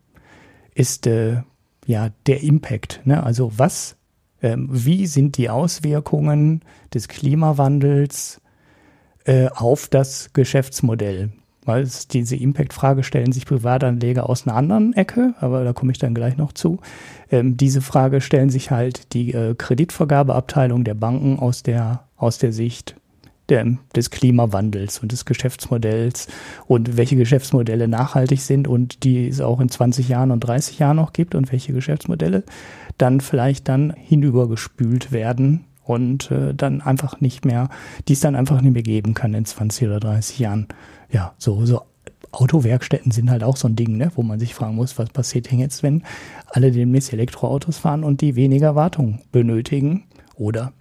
ist äh, ja der Impact. Ne? Also was ähm, wie sind die Auswirkungen des Klimawandels äh, auf das Geschäftsmodell? Weil es, diese Impact-Frage stellen sich Privatanleger aus einer anderen Ecke, aber da komme ich dann gleich noch zu. Ähm, diese Frage stellen sich halt die äh, Kreditvergabeabteilung der Banken aus der, aus der Sicht der, des Klimawandels und des Geschäftsmodells und welche Geschäftsmodelle nachhaltig sind und die es auch in 20 Jahren und 30 Jahren noch gibt und welche Geschäftsmodelle dann vielleicht dann hinübergespült werden und äh, dann einfach nicht mehr, die es dann einfach nicht mehr geben kann in 20 oder 30 Jahren. Ja, so, so Autowerkstätten sind halt auch so ein Ding, ne, wo man sich fragen muss, was passiert denn jetzt, wenn alle demnächst Elektroautos fahren und die weniger Wartung benötigen oder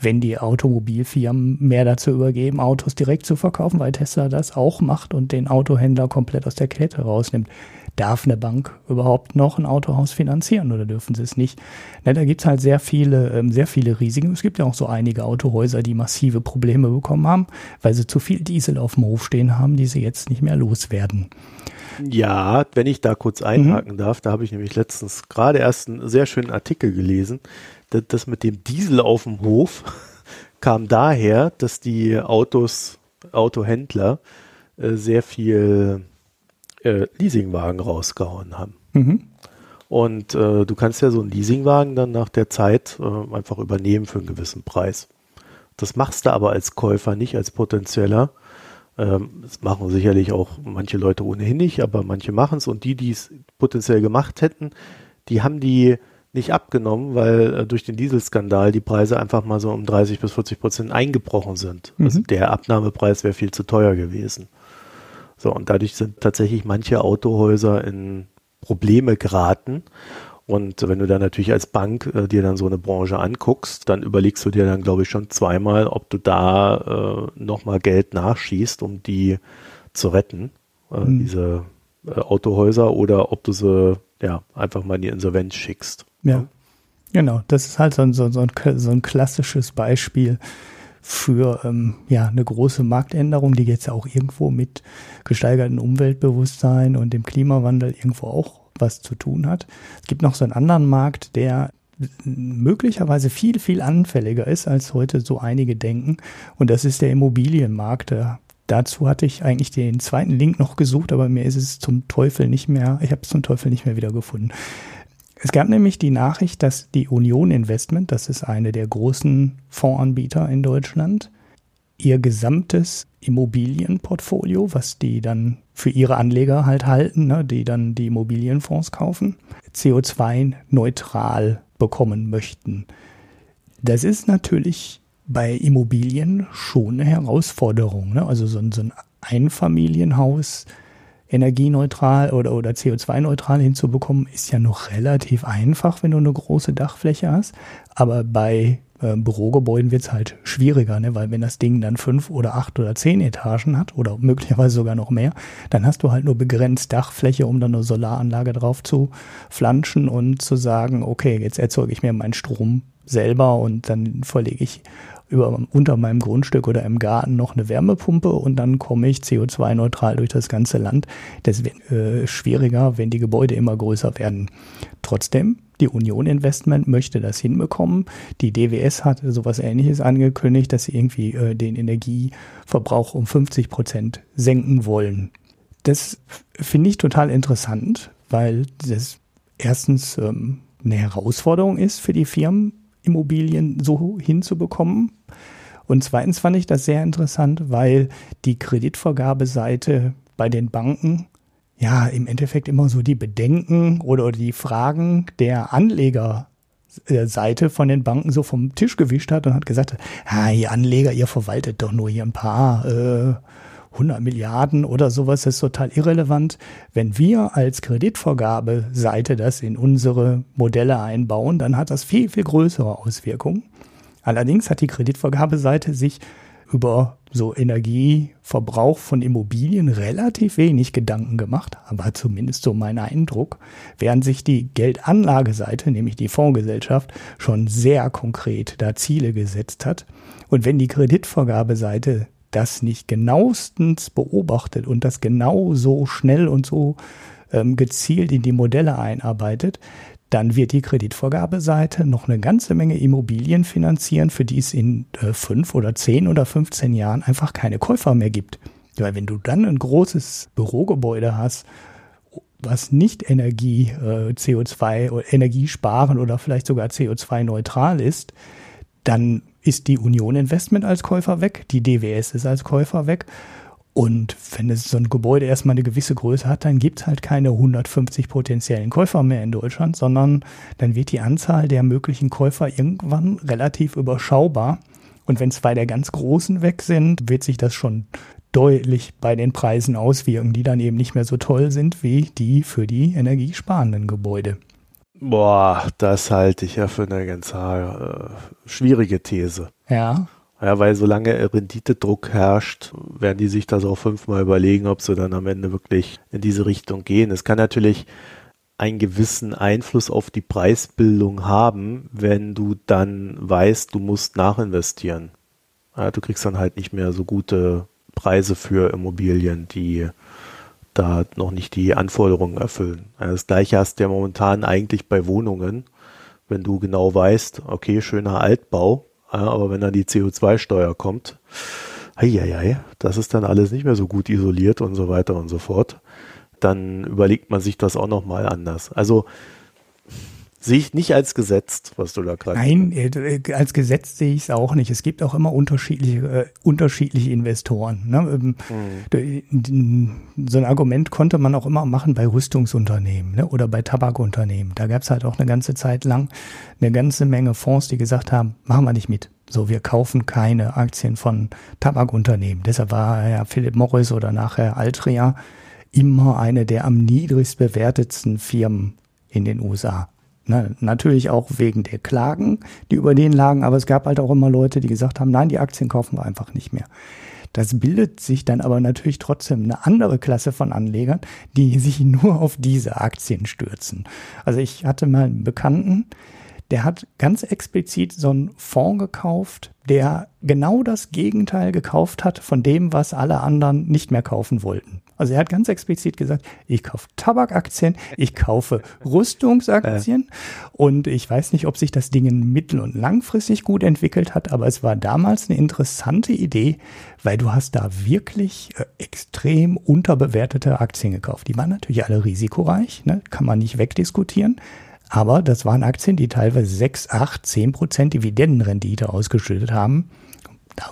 wenn die Automobilfirmen mehr dazu übergeben, Autos direkt zu verkaufen, weil Tesla das auch macht und den Autohändler komplett aus der Kette rausnimmt. Darf eine Bank überhaupt noch ein Autohaus finanzieren oder dürfen sie es nicht? Na, da gibt's halt sehr viele, ähm, sehr viele Risiken. Es gibt ja auch so einige Autohäuser, die massive Probleme bekommen haben, weil sie zu viel Diesel auf dem Hof stehen haben, die sie jetzt nicht mehr loswerden. Ja, wenn ich da kurz einhaken mhm. darf, da habe ich nämlich letztens gerade erst einen sehr schönen Artikel gelesen das, das mit dem Diesel auf dem Hof <laughs> kam daher, dass die Autos, Autohändler äh, sehr viel äh, Leasingwagen rausgehauen haben. Mhm. Und äh, du kannst ja so einen Leasingwagen dann nach der Zeit äh, einfach übernehmen für einen gewissen Preis. Das machst du aber als Käufer nicht, als potenzieller. Ähm, das machen sicherlich auch manche Leute ohnehin nicht, aber manche machen es. Und die, die es potenziell gemacht hätten, die haben die nicht abgenommen, weil äh, durch den Dieselskandal die Preise einfach mal so um 30 bis 40 Prozent eingebrochen sind. Mhm. Also der Abnahmepreis wäre viel zu teuer gewesen. So, und dadurch sind tatsächlich manche Autohäuser in Probleme geraten. Und wenn du dann natürlich als Bank äh, dir dann so eine Branche anguckst, dann überlegst du dir dann, glaube ich, schon zweimal, ob du da äh, nochmal Geld nachschießt, um die zu retten, äh, mhm. diese äh, Autohäuser, oder ob du sie ja einfach mal in die Insolvenz schickst. Ja. Genau, das ist halt so ein, so, ein, so ein klassisches Beispiel für ähm, ja, eine große Marktänderung, die jetzt auch irgendwo mit gesteigertem Umweltbewusstsein und dem Klimawandel irgendwo auch was zu tun hat. Es gibt noch so einen anderen Markt, der möglicherweise viel, viel anfälliger ist, als heute so einige denken. Und das ist der Immobilienmarkt. Dazu hatte ich eigentlich den zweiten Link noch gesucht, aber mir ist es zum Teufel nicht mehr, ich habe es zum Teufel nicht mehr wiedergefunden. Es gab nämlich die Nachricht, dass die Union Investment, das ist eine der großen Fondsanbieter in Deutschland, ihr gesamtes Immobilienportfolio, was die dann für ihre Anleger halt halten, ne, die dann die Immobilienfonds kaufen, CO2-neutral bekommen möchten. Das ist natürlich bei Immobilien schon eine Herausforderung. Ne? Also so ein, so ein Einfamilienhaus energieneutral oder, oder CO2-neutral hinzubekommen, ist ja noch relativ einfach, wenn du eine große Dachfläche hast. Aber bei äh, Bürogebäuden wird es halt schwieriger, ne? weil wenn das Ding dann fünf oder acht oder zehn Etagen hat oder möglicherweise sogar noch mehr, dann hast du halt nur begrenzt Dachfläche, um dann eine Solaranlage drauf zu flanschen und zu sagen, okay, jetzt erzeuge ich mir meinen Strom selber und dann verlege ich über, unter meinem Grundstück oder im Garten noch eine Wärmepumpe und dann komme ich CO2-neutral durch das ganze Land. Das wird äh, schwieriger, wenn die Gebäude immer größer werden. Trotzdem, die Union Investment möchte das hinbekommen. Die DWS hat sowas ähnliches angekündigt, dass sie irgendwie äh, den Energieverbrauch um 50 Prozent senken wollen. Das finde ich total interessant, weil das erstens ähm, eine Herausforderung ist für die Firmen, Immobilien so hinzubekommen. Und zweitens fand ich das sehr interessant, weil die Kreditvergabeseite bei den Banken ja im Endeffekt immer so die Bedenken oder die Fragen der Anlegerseite von den Banken so vom Tisch gewischt hat und hat gesagt, ah, ihr Anleger, ihr verwaltet doch nur hier ein paar äh, 100 Milliarden oder sowas, das ist total irrelevant. Wenn wir als Kreditvergabeseite das in unsere Modelle einbauen, dann hat das viel, viel größere Auswirkungen. Allerdings hat die Kreditvergabeseite sich über so Energieverbrauch von Immobilien relativ wenig Gedanken gemacht, aber zumindest so mein Eindruck, während sich die Geldanlageseite, nämlich die Fondsgesellschaft, schon sehr konkret da Ziele gesetzt hat. Und wenn die Kreditvergabeseite das nicht genauestens beobachtet und das genau so schnell und so ähm, gezielt in die Modelle einarbeitet, dann wird die Kreditvorgabeseite noch eine ganze Menge Immobilien finanzieren, für die es in äh, fünf oder zehn oder 15 Jahren einfach keine Käufer mehr gibt. Weil wenn du dann ein großes Bürogebäude hast, was nicht Energie, äh, CO2 oder Energiesparen oder vielleicht sogar CO2-neutral ist, dann ist die Union Investment als Käufer weg, die DWS ist als Käufer weg und wenn es so ein Gebäude erstmal eine gewisse Größe hat, dann gibt es halt keine 150 potenziellen Käufer mehr in Deutschland, sondern dann wird die Anzahl der möglichen Käufer irgendwann relativ überschaubar. Und wenn zwei der ganz Großen weg sind, wird sich das schon deutlich bei den Preisen auswirken, die dann eben nicht mehr so toll sind wie die für die energiesparenden Gebäude. Boah, das halte ich ja für eine ganz äh, schwierige These. Ja. Ja, weil solange Renditedruck herrscht, werden die sich das auch fünfmal überlegen, ob sie dann am Ende wirklich in diese Richtung gehen. Es kann natürlich einen gewissen Einfluss auf die Preisbildung haben, wenn du dann weißt, du musst nachinvestieren. Ja, du kriegst dann halt nicht mehr so gute Preise für Immobilien, die da noch nicht die Anforderungen erfüllen. Das gleiche hast du ja momentan eigentlich bei Wohnungen, wenn du genau weißt, okay, schöner Altbau, aber wenn dann die CO2-Steuer kommt, heieiei, das ist dann alles nicht mehr so gut isoliert und so weiter und so fort. Dann überlegt man sich das auch nochmal anders. Also Sehe ich nicht als gesetzt, was du da gerade Nein, äh, als Gesetz sehe ich es auch nicht. Es gibt auch immer unterschiedliche, äh, unterschiedliche Investoren. Ne? Mhm. So ein Argument konnte man auch immer machen bei Rüstungsunternehmen ne? oder bei Tabakunternehmen. Da gab es halt auch eine ganze Zeit lang eine ganze Menge Fonds, die gesagt haben, machen wir nicht mit. So, wir kaufen keine Aktien von Tabakunternehmen. Deshalb war ja Philip Morris oder nachher Altria immer eine der am niedrigst bewertetsten Firmen in den USA. Na, natürlich auch wegen der Klagen, die über den lagen, aber es gab halt auch immer Leute, die gesagt haben, nein, die Aktien kaufen wir einfach nicht mehr. Das bildet sich dann aber natürlich trotzdem eine andere Klasse von Anlegern, die sich nur auf diese Aktien stürzen. Also ich hatte mal einen Bekannten, der hat ganz explizit so einen Fonds gekauft, der genau das Gegenteil gekauft hat von dem, was alle anderen nicht mehr kaufen wollten. Also er hat ganz explizit gesagt, ich kaufe Tabakaktien, ich kaufe Rüstungsaktien und ich weiß nicht, ob sich das Ding mittel- und langfristig gut entwickelt hat, aber es war damals eine interessante Idee, weil du hast da wirklich äh, extrem unterbewertete Aktien gekauft. Die waren natürlich alle risikoreich, ne? kann man nicht wegdiskutieren. Aber das waren Aktien, die teilweise 6, 8, 10 Prozent Dividendenrendite ausgeschüttet haben.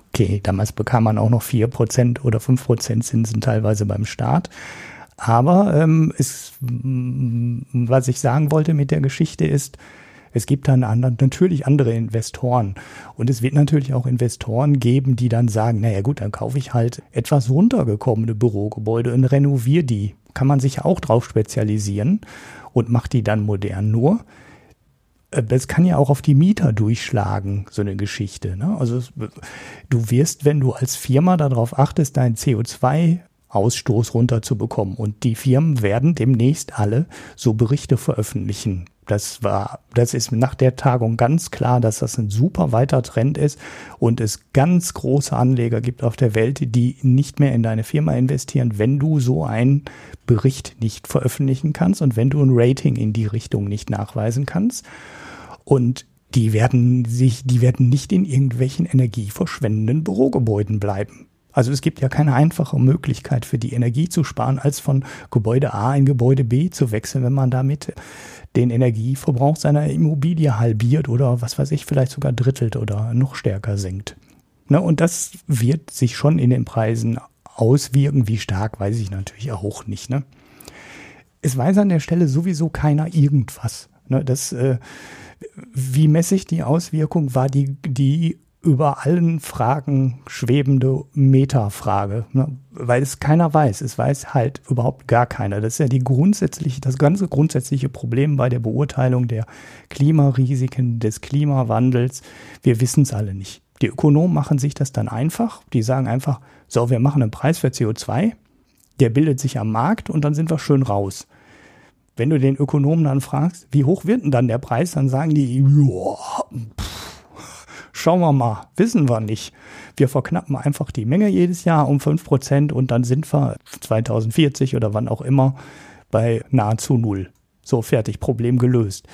Okay, damals bekam man auch noch 4% oder 5% Zinsen teilweise beim Staat. Aber ähm, es, was ich sagen wollte mit der Geschichte ist, es gibt dann anderen, natürlich andere Investoren. Und es wird natürlich auch Investoren geben, die dann sagen, naja gut, dann kaufe ich halt etwas runtergekommene Bürogebäude und renoviere die. Kann man sich auch drauf spezialisieren und macht die dann modern. Nur, äh, es kann ja auch auf die Mieter durchschlagen, so eine Geschichte. Ne? Also du wirst, wenn du als Firma darauf achtest, deinen CO2 Ausstoß runterzubekommen. Und die Firmen werden demnächst alle so Berichte veröffentlichen. Das war, das ist nach der Tagung ganz klar, dass das ein super weiter Trend ist und es ganz große Anleger gibt auf der Welt, die nicht mehr in deine Firma investieren, wenn du so einen Bericht nicht veröffentlichen kannst und wenn du ein Rating in die Richtung nicht nachweisen kannst. Und die werden sich, die werden nicht in irgendwelchen energieverschwendenden Bürogebäuden bleiben. Also es gibt ja keine einfache Möglichkeit für die Energie zu sparen, als von Gebäude A in Gebäude B zu wechseln, wenn man damit den Energieverbrauch seiner Immobilie halbiert oder was weiß ich, vielleicht sogar drittelt oder noch stärker senkt. Ne, und das wird sich schon in den Preisen auswirken. Wie stark, weiß ich natürlich auch nicht. Ne? Es weiß an der Stelle sowieso keiner irgendwas. Ne, das, äh, wie messe ich die Auswirkung, war die, die über allen Fragen schwebende Metafrage, ne? weil es keiner weiß. Es weiß halt überhaupt gar keiner. Das ist ja die grundsätzliche, das ganze grundsätzliche Problem bei der Beurteilung der Klimarisiken, des Klimawandels. Wir wissen es alle nicht. Die Ökonomen machen sich das dann einfach. Die sagen einfach, so, wir machen einen Preis für CO2, der bildet sich am Markt und dann sind wir schön raus. Wenn du den Ökonomen dann fragst, wie hoch wird denn dann der Preis, dann sagen die, ja, schauen wir mal, wissen wir nicht. Wir verknappen einfach die Menge jedes Jahr um fünf Prozent und dann sind wir 2040 oder wann auch immer bei nahezu null. So fertig, Problem gelöst.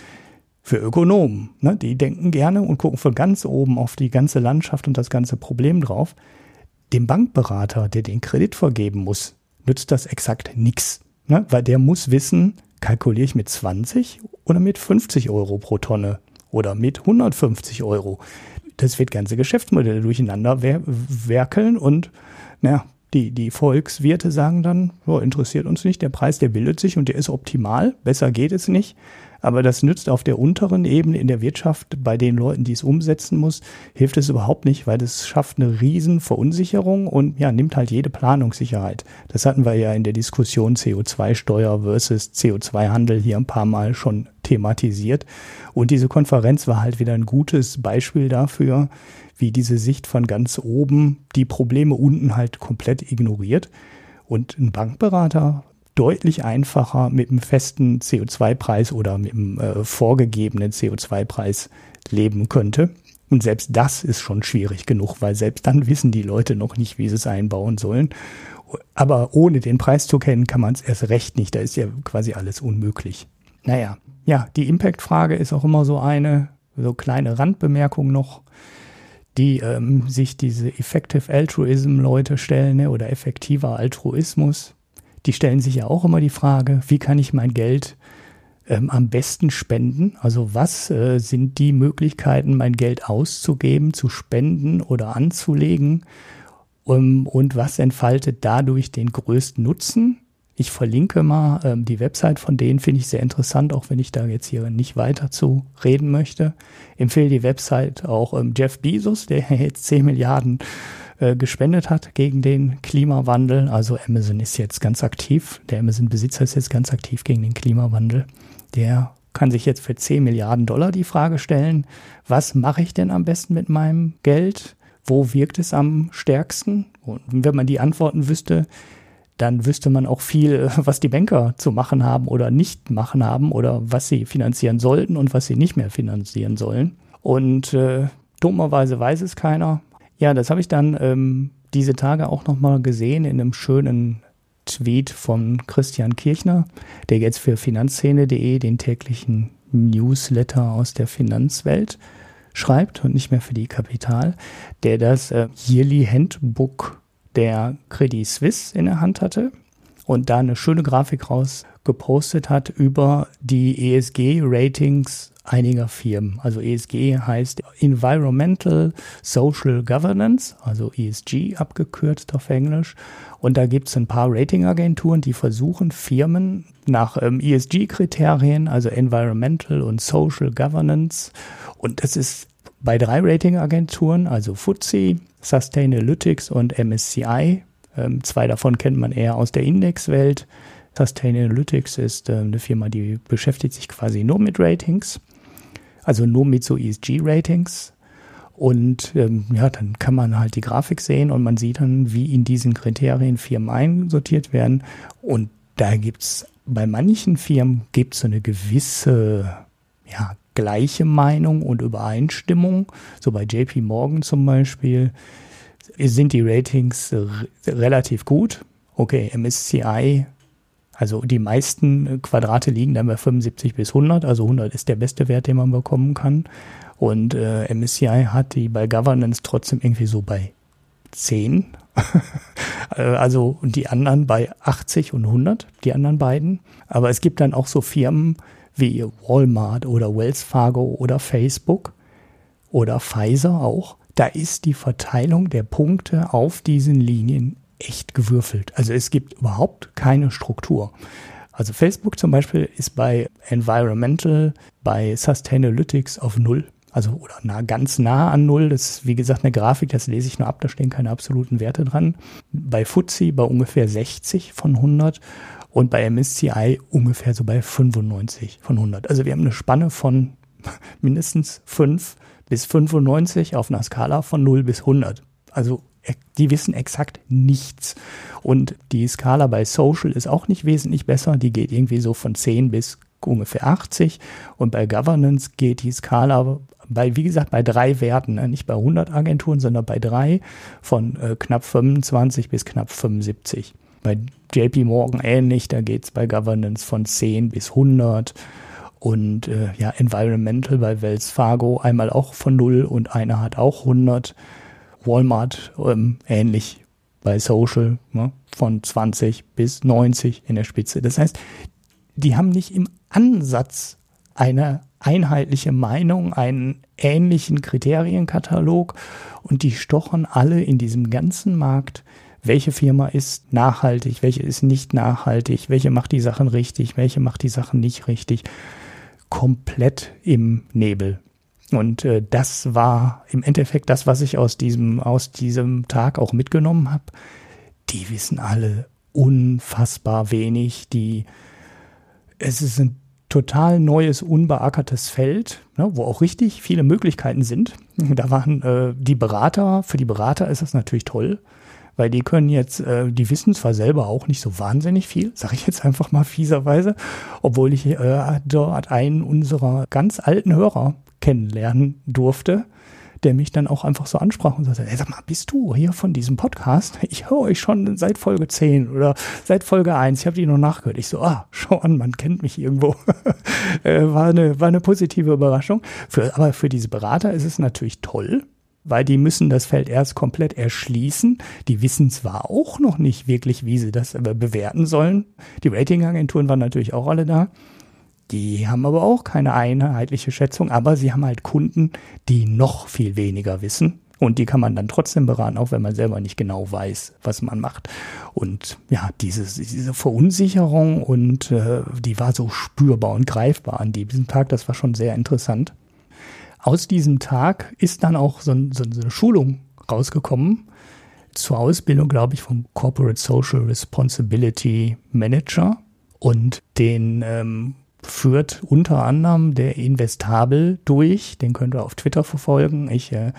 Für Ökonomen, ne, die denken gerne und gucken von ganz oben auf die ganze Landschaft und das ganze Problem drauf. Dem Bankberater, der den Kredit vergeben muss, nützt das exakt nichts. Ne? Weil der muss wissen, kalkuliere ich mit 20 oder mit 50 Euro pro Tonne oder mit 150 Euro. Das wird ganze Geschäftsmodelle durcheinander wer werkeln und naja, die, die Volkswirte sagen dann, oh, interessiert uns nicht, der Preis, der bildet sich und der ist optimal, besser geht es nicht. Aber das nützt auf der unteren Ebene in der Wirtschaft bei den Leuten, die es umsetzen muss, hilft es überhaupt nicht, weil das schafft eine riesen Verunsicherung und ja, nimmt halt jede Planungssicherheit. Das hatten wir ja in der Diskussion CO2-Steuer versus CO2-Handel hier ein paar Mal schon thematisiert. Und diese Konferenz war halt wieder ein gutes Beispiel dafür, wie diese Sicht von ganz oben die Probleme unten halt komplett ignoriert. Und ein Bankberater deutlich einfacher mit einem festen CO2-Preis oder mit einem äh, vorgegebenen CO2-Preis leben könnte. Und selbst das ist schon schwierig genug, weil selbst dann wissen die Leute noch nicht, wie sie es einbauen sollen. Aber ohne den Preis zu kennen, kann man es erst recht nicht. Da ist ja quasi alles unmöglich. Naja, ja, die Impact-Frage ist auch immer so eine, so kleine Randbemerkung noch, die ähm, sich diese Effective Altruism-Leute stellen ne, oder effektiver Altruismus die stellen sich ja auch immer die Frage, wie kann ich mein Geld ähm, am besten spenden? Also was äh, sind die Möglichkeiten, mein Geld auszugeben, zu spenden oder anzulegen? Um, und was entfaltet dadurch den größten Nutzen? Ich verlinke mal ähm, die Website von denen, finde ich sehr interessant, auch wenn ich da jetzt hier nicht weiter zu reden möchte. Empfehle die Website auch ähm, Jeff Bezos, der <laughs> jetzt 10 Milliarden äh, gespendet hat gegen den Klimawandel. Also Amazon ist jetzt ganz aktiv. Der Amazon-Besitzer ist jetzt ganz aktiv gegen den Klimawandel. Der kann sich jetzt für 10 Milliarden Dollar die Frage stellen, was mache ich denn am besten mit meinem Geld? Wo wirkt es am stärksten? Und wenn man die Antworten wüsste, dann wüsste man auch viel, <laughs> was die Banker zu machen haben oder nicht machen haben oder was sie finanzieren sollten und was sie nicht mehr finanzieren sollen. Und äh, dummerweise weiß es keiner. Ja, das habe ich dann ähm, diese Tage auch nochmal gesehen in einem schönen Tweet von Christian Kirchner, der jetzt für finanzszene.de den täglichen Newsletter aus der Finanzwelt schreibt und nicht mehr für die Kapital, der das äh, Yearly Handbook der Credit Suisse in der Hand hatte und da eine schöne Grafik rausgepostet hat über die ESG-Ratings einiger Firmen. Also ESG heißt Environmental Social Governance, also ESG abgekürzt auf Englisch. Und da gibt es ein paar Ratingagenturen, die versuchen, Firmen nach ähm, ESG-Kriterien, also Environmental und Social Governance. Und das ist bei drei Ratingagenturen, also FTSE, Sustainalytics und MSCI. Ähm, zwei davon kennt man eher aus der Indexwelt. Sustainalytics ist äh, eine Firma, die beschäftigt sich quasi nur mit Ratings also nur mit so ESG-Ratings. Und ähm, ja, dann kann man halt die Grafik sehen und man sieht dann, wie in diesen Kriterien Firmen einsortiert werden. Und da gibt's bei manchen Firmen gibt's so eine gewisse ja, gleiche Meinung und Übereinstimmung. So bei JP Morgan zum Beispiel sind die Ratings relativ gut. Okay, MSCI also die meisten Quadrate liegen dann bei 75 bis 100. Also 100 ist der beste Wert, den man bekommen kann. Und äh, MSCI hat die bei Governance trotzdem irgendwie so bei 10. <laughs> Äh, also und die anderen bei 80 und 100, die anderen beiden. Aber es gibt dann auch so Firmen wie Walmart oder Wells Fargo oder Facebook oder Pfizer auch. Da ist die Verteilung der Punkte auf diesen Linien echt gewürfelt. Also es gibt überhaupt keine Struktur. Also Facebook zum Beispiel ist bei Environmental, bei Sustainalytics auf Null. Also oder nah, ganz nah an Null. Das ist wie gesagt eine Grafik, das lese ich nur ab, da stehen keine absoluten Werte dran. Bei FTSE bei ungefähr 60 von 100 und bei MSCI ungefähr so bei 95 von 100. Also wir haben eine Spanne von <laughs> mindestens 5 bis 95 auf einer Skala von 0 bis 100. Also die wissen exakt nichts. Und die Skala bei Social ist auch nicht wesentlich besser. Die geht irgendwie so von 10 bis ungefähr 80. Und bei Governance geht die Skala bei, wie gesagt, bei drei Werten, ne? nicht bei 100 Agenturen, sondern bei drei von äh, knapp 25 bis knapp 75. Bei JP Morgan ähnlich, da geht es bei Governance von 10 bis 100 und äh, ja, Environmental bei Wells Fargo einmal auch von 0 und einer hat auch 100. Walmart ähm, ähnlich bei Social ne, von 20 bis 90 in der Spitze. Das heißt, die haben nicht im Ansatz eine einheitliche Meinung, einen ähnlichen Kriterienkatalog und die stochen alle in diesem ganzen Markt welche Firma ist nachhaltig, welche ist nicht nachhaltig, welche macht die Sachen richtig, welche macht die Sachen nicht richtig, komplett im Nebel. Und äh, das war im Endeffekt das, was ich aus diesem, aus diesem Tag auch mitgenommen habe. Die wissen alle unfassbar wenig. Die, es ist ein total neues, unbeackertes Feld, ne, wo auch richtig viele Möglichkeiten sind. Da waren äh, die Berater, für die Berater ist das natürlich toll weil die können jetzt, äh, die wissen zwar selber auch nicht so wahnsinnig viel, <laughs> sage ich jetzt einfach mal fieserweise, obwohl ich äh, dort einen unserer ganz alten Hörer kennenlernen durfte, der mich dann auch einfach so ansprach und sagte, hey, sag mal, bist du hier von diesem Podcast? Ich höre euch schon seit Folge 10 oder seit Folge 1, ich habe die noch nachgehört. Ich so, ah, schau an, man kennt mich irgendwo. <laughs> äh, war, eine, war eine positive Überraschung. Für, aber für diese Berater ist es natürlich toll, weil die müssen das Feld erst komplett erschließen. Die wissen zwar auch noch nicht wirklich, wie sie das bewerten sollen. Die Ratingagenturen waren natürlich auch alle da. Die haben aber auch keine einheitliche Schätzung, aber sie haben halt Kunden, die noch viel weniger wissen. Und die kann man dann trotzdem beraten, auch wenn man selber nicht genau weiß, was man macht. Und ja, dieses, diese Verunsicherung und äh, die war so spürbar und greifbar an diesem Tag. Das war schon sehr interessant aus diesem Tag ist dann auch so, so, so eine Schulung rausgekommen zur Ausbildung, glaube ich, vom Corporate Social Responsibility Manager. Und den ähm, führt unter anderem der Investabel durch. Den könnt ihr auf Twitter verfolgen. Ich äh,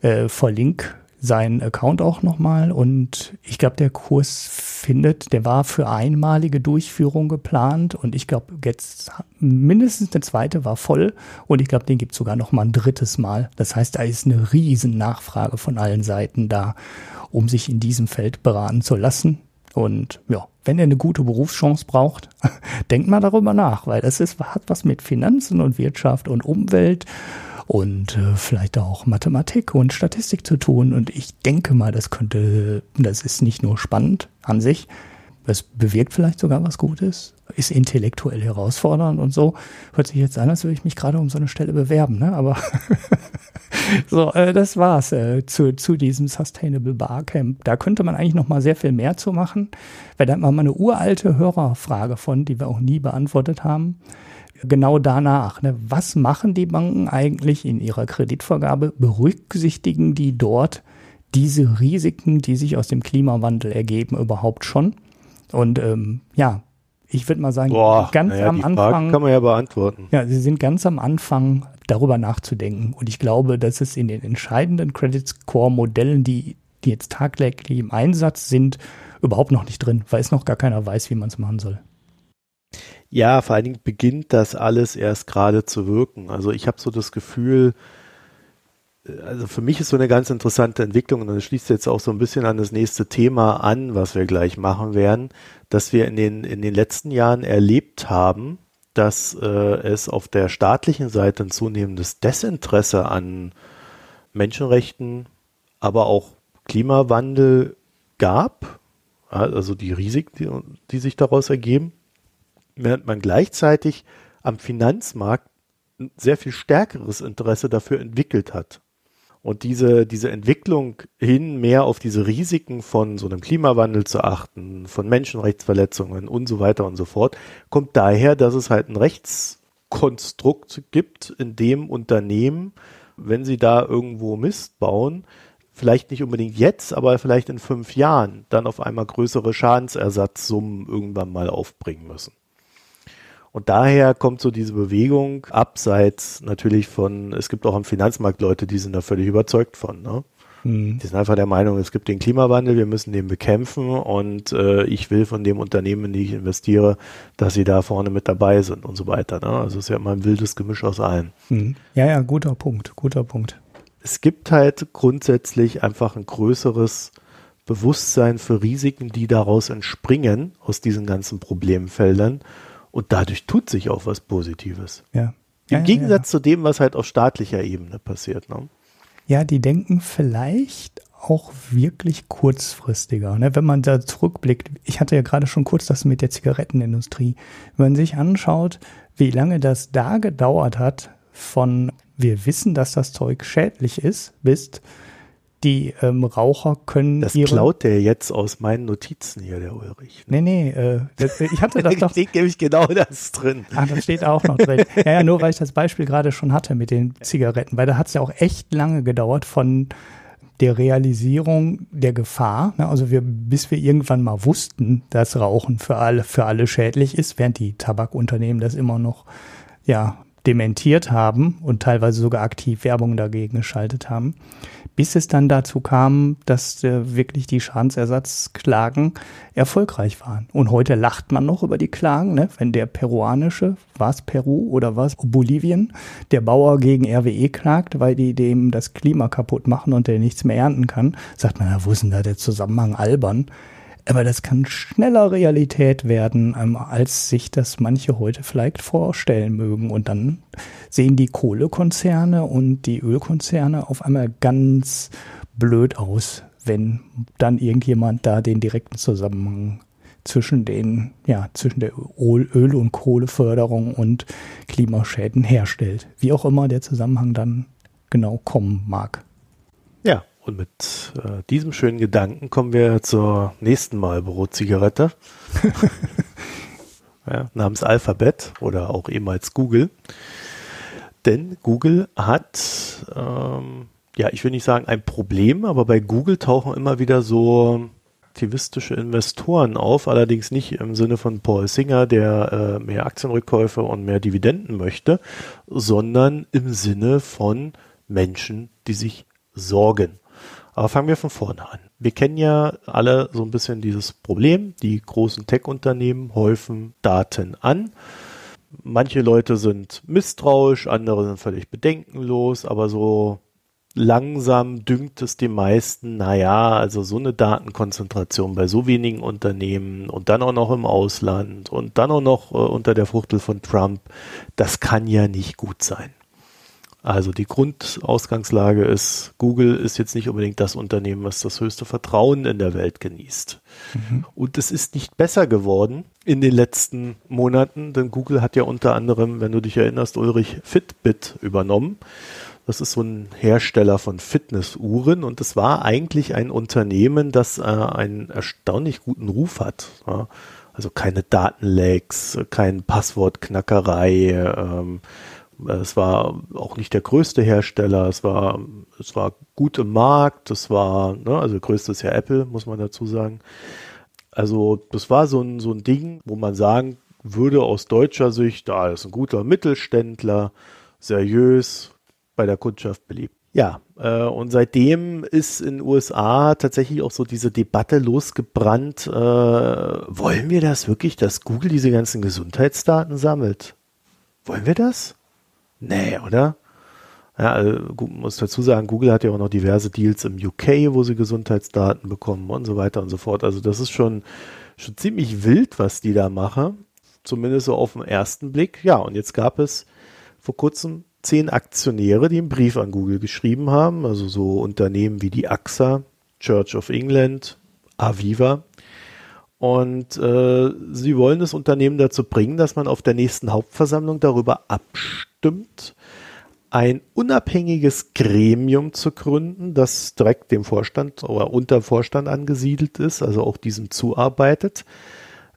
äh, verlinke seinen Account auch nochmal und ich glaube, der Kurs findet, der war für einmalige Durchführung geplant und ich glaube, jetzt mindestens der zweite war voll und ich glaube, den gibt es sogar nochmal ein drittes Mal. Das heißt, da ist eine riesen Nachfrage von allen Seiten da, um sich in diesem Feld beraten zu lassen. Und ja, wenn ihr eine gute Berufschance braucht, <laughs> denkt mal darüber nach, weil das ist, hat was mit Finanzen und Wirtschaft und Umwelt und äh, vielleicht auch Mathematik und Statistik zu tun. Und ich denke mal, das könnte, das ist nicht nur spannend an sich, es bewirkt vielleicht sogar was Gutes, ist intellektuell herausfordernd und so. Hört sich jetzt an, als würde ich mich gerade um so eine Stelle bewerben, ne? Aber <laughs> so, äh, das war's äh, zu, zu diesem Sustainable Barcamp. Da könnte man eigentlich noch mal sehr viel mehr zu machen. Weil da mal eine uralte Hörerfrage von, die wir auch nie beantwortet haben genau danach. Ne? Was machen die Banken eigentlich in ihrer Kreditvergabe? Berücksichtigen die dort diese Risiken, die sich aus dem Klimawandel ergeben, überhaupt schon? Und ähm, ja, ich würde mal sagen, Boah, ganz ja, am die Anfang. Frage kann man ja beantworten. Ja, sie sind ganz am Anfang darüber nachzudenken. Und ich glaube, dass es in den entscheidenden Credit Score Modellen, die, die jetzt tagtäglich im Einsatz sind, überhaupt noch nicht drin, weil es noch gar keiner weiß, wie man es machen soll. Ja, vor allen Dingen beginnt das alles erst gerade zu wirken. Also ich habe so das Gefühl, äh, also für mich ist so eine ganz interessante Entwicklung und das schließt jetzt auch so ein bisschen an das nächste Thema an, was wir gleich machen werden, dass wir in den, in den letzten Jahren erlebt haben, dass äh, es auf der staatlichen Seite ein zunehmendes Desinteresse an Menschenrechten, aber auch Klimawandel gab, also die Risiken, die, die sich daraus ergeben während man gleichzeitig am Finanzmarkt ein sehr viel stärkeres Interesse dafür entwickelt hat. Und diese, diese Entwicklung hin mehr auf diese Risiken von so einem Klimawandel zu achten, von Menschenrechtsverletzungen und so weiter und so fort, kommt daher, dass es halt ein Rechtskonstrukt gibt, in dem Unternehmen, wenn sie da irgendwo Mist bauen, vielleicht nicht unbedingt jetzt, aber vielleicht in fünf Jahren dann auf einmal größere Schadensersatzsummen irgendwann mal aufbringen müssen. Und daher kommt so diese Bewegung abseits natürlich von, es gibt auch am Finanzmarkt Leute, die sind da völlig überzeugt von. Ne? Mhm. Die sind einfach der Meinung, es gibt den Klimawandel, wir müssen den bekämpfen und äh, ich will von dem Unternehmen, in die ich investiere, dass sie da vorne mit dabei sind und so weiter. Ne? Also es ist ja immer ein wildes Gemisch aus allen. Mhm. Ja, ja, guter Punkt, guter Punkt. Es gibt halt grundsätzlich einfach ein größeres Bewusstsein für Risiken, die daraus entspringen, aus diesen ganzen Problemfeldern. Und dadurch tut sich auch was Positives. Ja. Im ja, Gegensatz ja. zu dem, was halt auf staatlicher Ebene passiert. Ne? Ja, die denken vielleicht auch wirklich kurzfristiger. Ne? Wenn man da zurückblickt, ich hatte ja gerade schon kurz das mit der Zigarettenindustrie. Wenn man sich anschaut, wie lange das da gedauert hat, von wir wissen, dass das Zeug schädlich ist, bis die ähm, Raucher können Das ihre... klaut der jetzt aus meinen Notizen hier, der Ulrich. Nee, nee, äh, das, ich hatte das Da <laughs> doch... steht nämlich genau das drin. Ah, das steht auch noch drin. Ja, ja, nur weil ich das Beispiel gerade schon hatte mit den Zigaretten, weil da hat es ja auch echt lange gedauert von der Realisierung der Gefahr, ne, also wir, bis wir irgendwann mal wussten, dass Rauchen für alle, für alle schädlich ist, während die Tabakunternehmen das immer noch, ja, dementiert haben und teilweise sogar aktiv Werbung dagegen geschaltet haben, bis es dann dazu kam, dass äh, wirklich die Schadensersatzklagen erfolgreich waren. Und heute lacht man noch über die Klagen, ne? wenn der peruanische, war es Peru oder was Bolivien, der Bauer gegen RWE klagt, weil die dem das Klima kaputt machen und der nichts mehr ernten kann, sagt man, na, wo ist denn da der Zusammenhang albern? Aber das kann schneller Realität werden, ähm, als sich das manche heute vielleicht vorstellen mögen. Und dann sehen die Kohlekonzerne und die Ölkonzerne auf einmal ganz blöd aus, wenn dann irgendjemand da den direkten Zusammenhang zwischen den, ja, zwischen der Öl-, Öl und Kohleförderung und Klimaschäden herstellt. Wie auch immer der Zusammenhang dann genau kommen mag. Und mit äh, diesem schönen Gedanken kommen wir zur nächsten Marlboro-Zigarette. <laughs> ja, namens Alphabet oder auch ehemals Google. Denn Google hat, ähm, ja, ich will nicht sagen ein Problem, aber bei Google tauchen immer wieder so aktivistische Investoren auf, allerdings nicht im Sinne von Paul Singer, der äh, mehr Aktienrückkäufe und mehr Dividenden möchte, sondern im Sinne von Menschen, die sich sorgen. Aber fangen wir von vorne an. Wir kennen ja alle so ein bisschen dieses Problem. Die großen Tech-Unternehmen häufen Daten an. Manche Leute sind misstrauisch, andere sind völlig bedenkenlos, aber so langsam dünkt es die meisten, naja, also so eine Datenkonzentration bei so wenigen Unternehmen und dann auch noch im Ausland und dann auch noch äh, unter der Fuchtel von Trump, das kann ja nicht gut sein. Also die Grundausgangslage ist, Google ist jetzt nicht unbedingt das Unternehmen, was das höchste Vertrauen in der Welt genießt. Mhm. Und es ist nicht besser geworden in den letzten Monaten, denn Google hat ja unter anderem, wenn du dich erinnerst, Ulrich Fitbit übernommen. Das ist so ein Hersteller von Fitnessuhren und es war eigentlich ein Unternehmen, das äh, einen erstaunlich guten Ruf hat. Ja. Also keine Datenlags, keine Passwortknackerei, ähm, es war auch nicht der größte Hersteller, es war, es war gut im Markt, es war, ne, also größte ist ja Apple, muss man dazu sagen. Also das war so ein, so ein Ding, wo man sagen würde aus deutscher Sicht, da ah, ist ein guter Mittelständler, seriös, bei der Kundschaft beliebt. Ja, äh, und seitdem ist in den USA tatsächlich auch so diese Debatte losgebrannt, äh, wollen wir das wirklich, dass Google diese ganzen Gesundheitsdaten sammelt? Wollen wir das? Nee, oder? Ja, also, muss dazu sagen, Google hat ja auch noch diverse Deals im UK, wo sie Gesundheitsdaten bekommen und so weiter und so fort. Also das ist schon, schon ziemlich wild, was die da machen. Zumindest so auf den ersten Blick. Ja, und jetzt gab es vor kurzem zehn Aktionäre, die einen Brief an Google geschrieben haben. Also so Unternehmen wie die AXA, Church of England, Aviva. Und äh, sie wollen das Unternehmen dazu bringen, dass man auf der nächsten Hauptversammlung darüber abstimmt abgestimmt, ein unabhängiges Gremium zu gründen, das direkt dem Vorstand oder unter Vorstand angesiedelt ist, also auch diesem zuarbeitet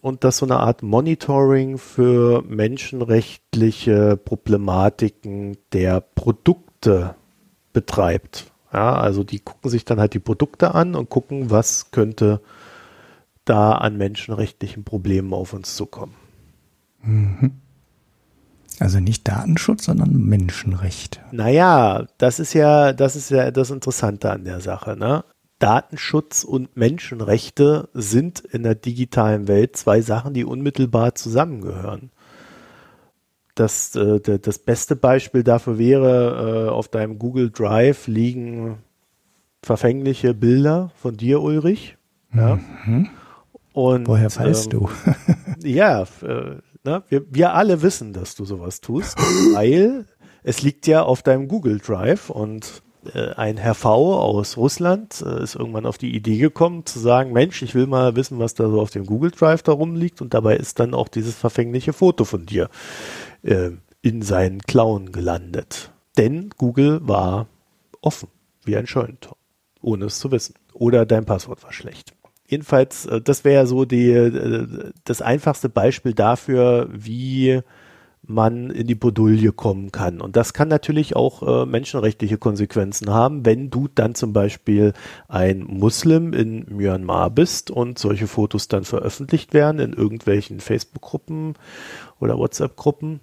und das so eine Art Monitoring für menschenrechtliche Problematiken der Produkte betreibt. Ja, also die gucken sich dann halt die Produkte an und gucken, was könnte da an menschenrechtlichen Problemen auf uns zukommen. Mhm. Also nicht Datenschutz, sondern Menschenrecht. Naja, das ist ja, das ist ja das Interessante an der Sache, ne? Datenschutz und Menschenrechte sind in der digitalen Welt zwei Sachen, die unmittelbar zusammengehören. Das, äh, das beste Beispiel dafür wäre, äh, auf deinem Google Drive liegen verfängliche Bilder von dir, Ulrich. Ja? Mhm. Und, Woher weißt ähm, du? <laughs> ja, äh, na, wir, wir alle wissen, dass du sowas tust, <gasps> weil es liegt ja auf deinem Google Drive und äh, ein Herr V aus Russland äh, ist irgendwann auf die Idee gekommen zu sagen, Mensch, ich will mal wissen, was da so auf dem Google Drive da rumliegt und dabei ist dann auch dieses verfängliche Foto von dir äh, in seinen Klauen gelandet. Denn Google war offen, wie ein Scheunentor, ohne es zu wissen. Oder dein Passwort war schlecht. Jedenfalls, äh, das wäre so die, äh, das einfachste Beispiel dafür, wie man in die Bredouille kommen kann. Und das kann natürlich auch äh, menschenrechtliche Konsequenzen haben, wenn du dann zum Beispiel ein Muslim in Myanmar bist und solche Fotos dann veröffentlicht werden in irgendwelchen Facebook-Gruppen oder WhatsApp-Gruppen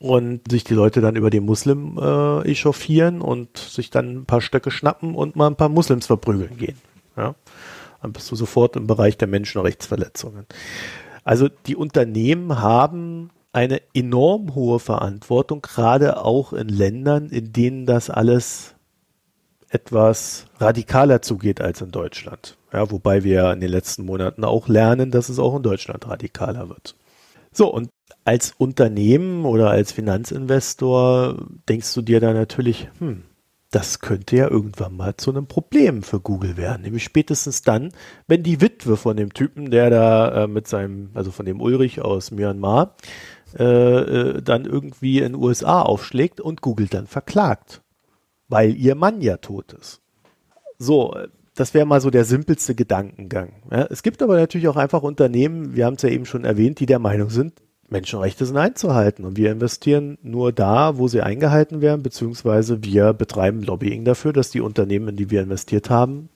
und sich die Leute dann über den Muslim äh, echauffieren und sich dann ein paar Stöcke schnappen und mal ein paar Muslims verprügeln gehen. Ja? Dann bist du sofort im Bereich der Menschenrechtsverletzungen. Also die Unternehmen haben eine enorm hohe Verantwortung, gerade auch in Ländern, in denen das alles etwas radikaler zugeht als in Deutschland. Ja, wobei wir in den letzten Monaten auch lernen, dass es auch in Deutschland radikaler wird. So, und als Unternehmen oder als Finanzinvestor denkst du dir da natürlich, hm, das könnte ja irgendwann mal zu einem Problem für Google werden. Nämlich spätestens dann, wenn die Witwe von dem Typen, der da äh, mit seinem, also von dem Ulrich aus Myanmar, äh, äh, dann irgendwie in den USA aufschlägt und Google dann verklagt, weil ihr Mann ja tot ist. So, das wäre mal so der simpelste Gedankengang. Ja, es gibt aber natürlich auch einfach Unternehmen, wir haben es ja eben schon erwähnt, die der Meinung sind, Menschenrechte sind einzuhalten und wir investieren nur da, wo sie eingehalten werden, beziehungsweise wir betreiben Lobbying dafür, dass die Unternehmen, in die wir investiert haben,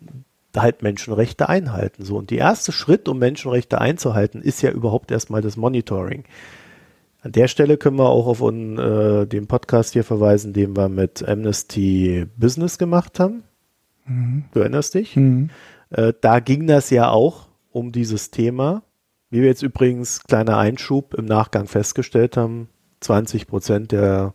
halt Menschenrechte einhalten. So und der erste Schritt, um Menschenrechte einzuhalten, ist ja überhaupt erstmal das Monitoring. An der Stelle können wir auch auf un, äh, den Podcast hier verweisen, den wir mit Amnesty Business gemacht haben. Mhm. Du erinnerst dich? Mhm. Äh, da ging das ja auch um dieses Thema. Wie wir jetzt übrigens, kleiner Einschub, im Nachgang festgestellt haben, 20 Prozent der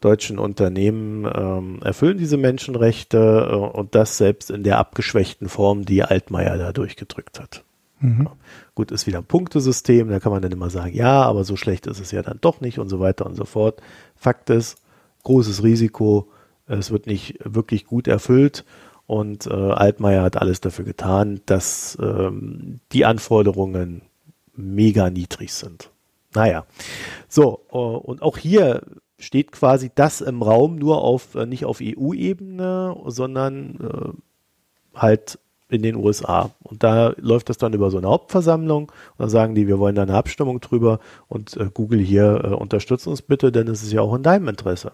deutschen Unternehmen ähm, erfüllen diese Menschenrechte äh, und das selbst in der abgeschwächten Form, die Altmaier da durchgedrückt hat. Mhm. Gut, ist wieder ein Punktesystem, da kann man dann immer sagen, ja, aber so schlecht ist es ja dann doch nicht und so weiter und so fort. Fakt ist, großes Risiko, es wird nicht wirklich gut erfüllt und äh, Altmaier hat alles dafür getan, dass ähm, die Anforderungen mega niedrig sind. Naja, so, äh, und auch hier steht quasi das im Raum nur auf, äh, nicht auf EU-Ebene, sondern äh, halt in den USA. Und da läuft das dann über so eine Hauptversammlung und dann sagen die, wir wollen da eine Abstimmung drüber und äh, Google hier äh, unterstützt uns bitte, denn es ist ja auch in deinem Interesse,